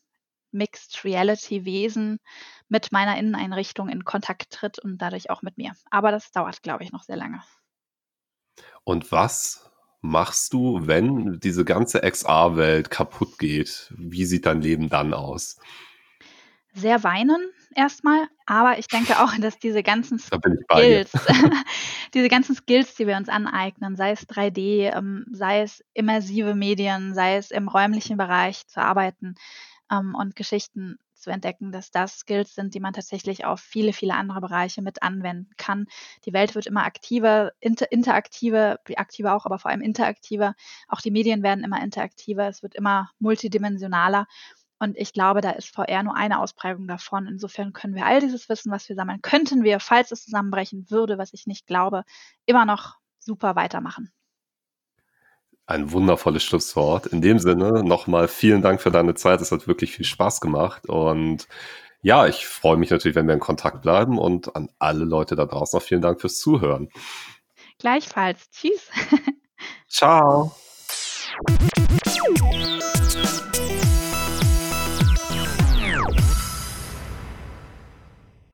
Mixed Reality Wesen mit meiner Inneneinrichtung in Kontakt tritt und dadurch auch mit mir. Aber das dauert, glaube ich, noch sehr lange. Und was machst du, wenn diese ganze XR-Welt kaputt geht? Wie sieht dein Leben dann aus? Sehr weinen erst mal, aber ich denke auch, dass diese ganzen. Skills [LAUGHS] diese ganzen Skills, die wir uns aneignen, sei es 3D, ähm, sei es immersive Medien, sei es im räumlichen Bereich zu arbeiten, ähm, und Geschichten zu entdecken, dass das Skills sind, die man tatsächlich auf viele, viele andere Bereiche mit anwenden kann. Die Welt wird immer aktiver, inter interaktiver, aktiver auch, aber vor allem interaktiver. Auch die Medien werden immer interaktiver, es wird immer multidimensionaler. Und ich glaube, da ist VR nur eine Ausprägung davon. Insofern können wir all dieses Wissen, was wir sammeln könnten wir, falls es zusammenbrechen würde, was ich nicht glaube, immer noch super weitermachen. Ein wundervolles Schlusswort. In dem Sinne noch mal vielen Dank für deine Zeit. Es hat wirklich viel Spaß gemacht und ja, ich freue mich natürlich, wenn wir in Kontakt bleiben und an alle Leute da draußen auch vielen Dank fürs Zuhören. Gleichfalls. Tschüss. [LAUGHS] Ciao.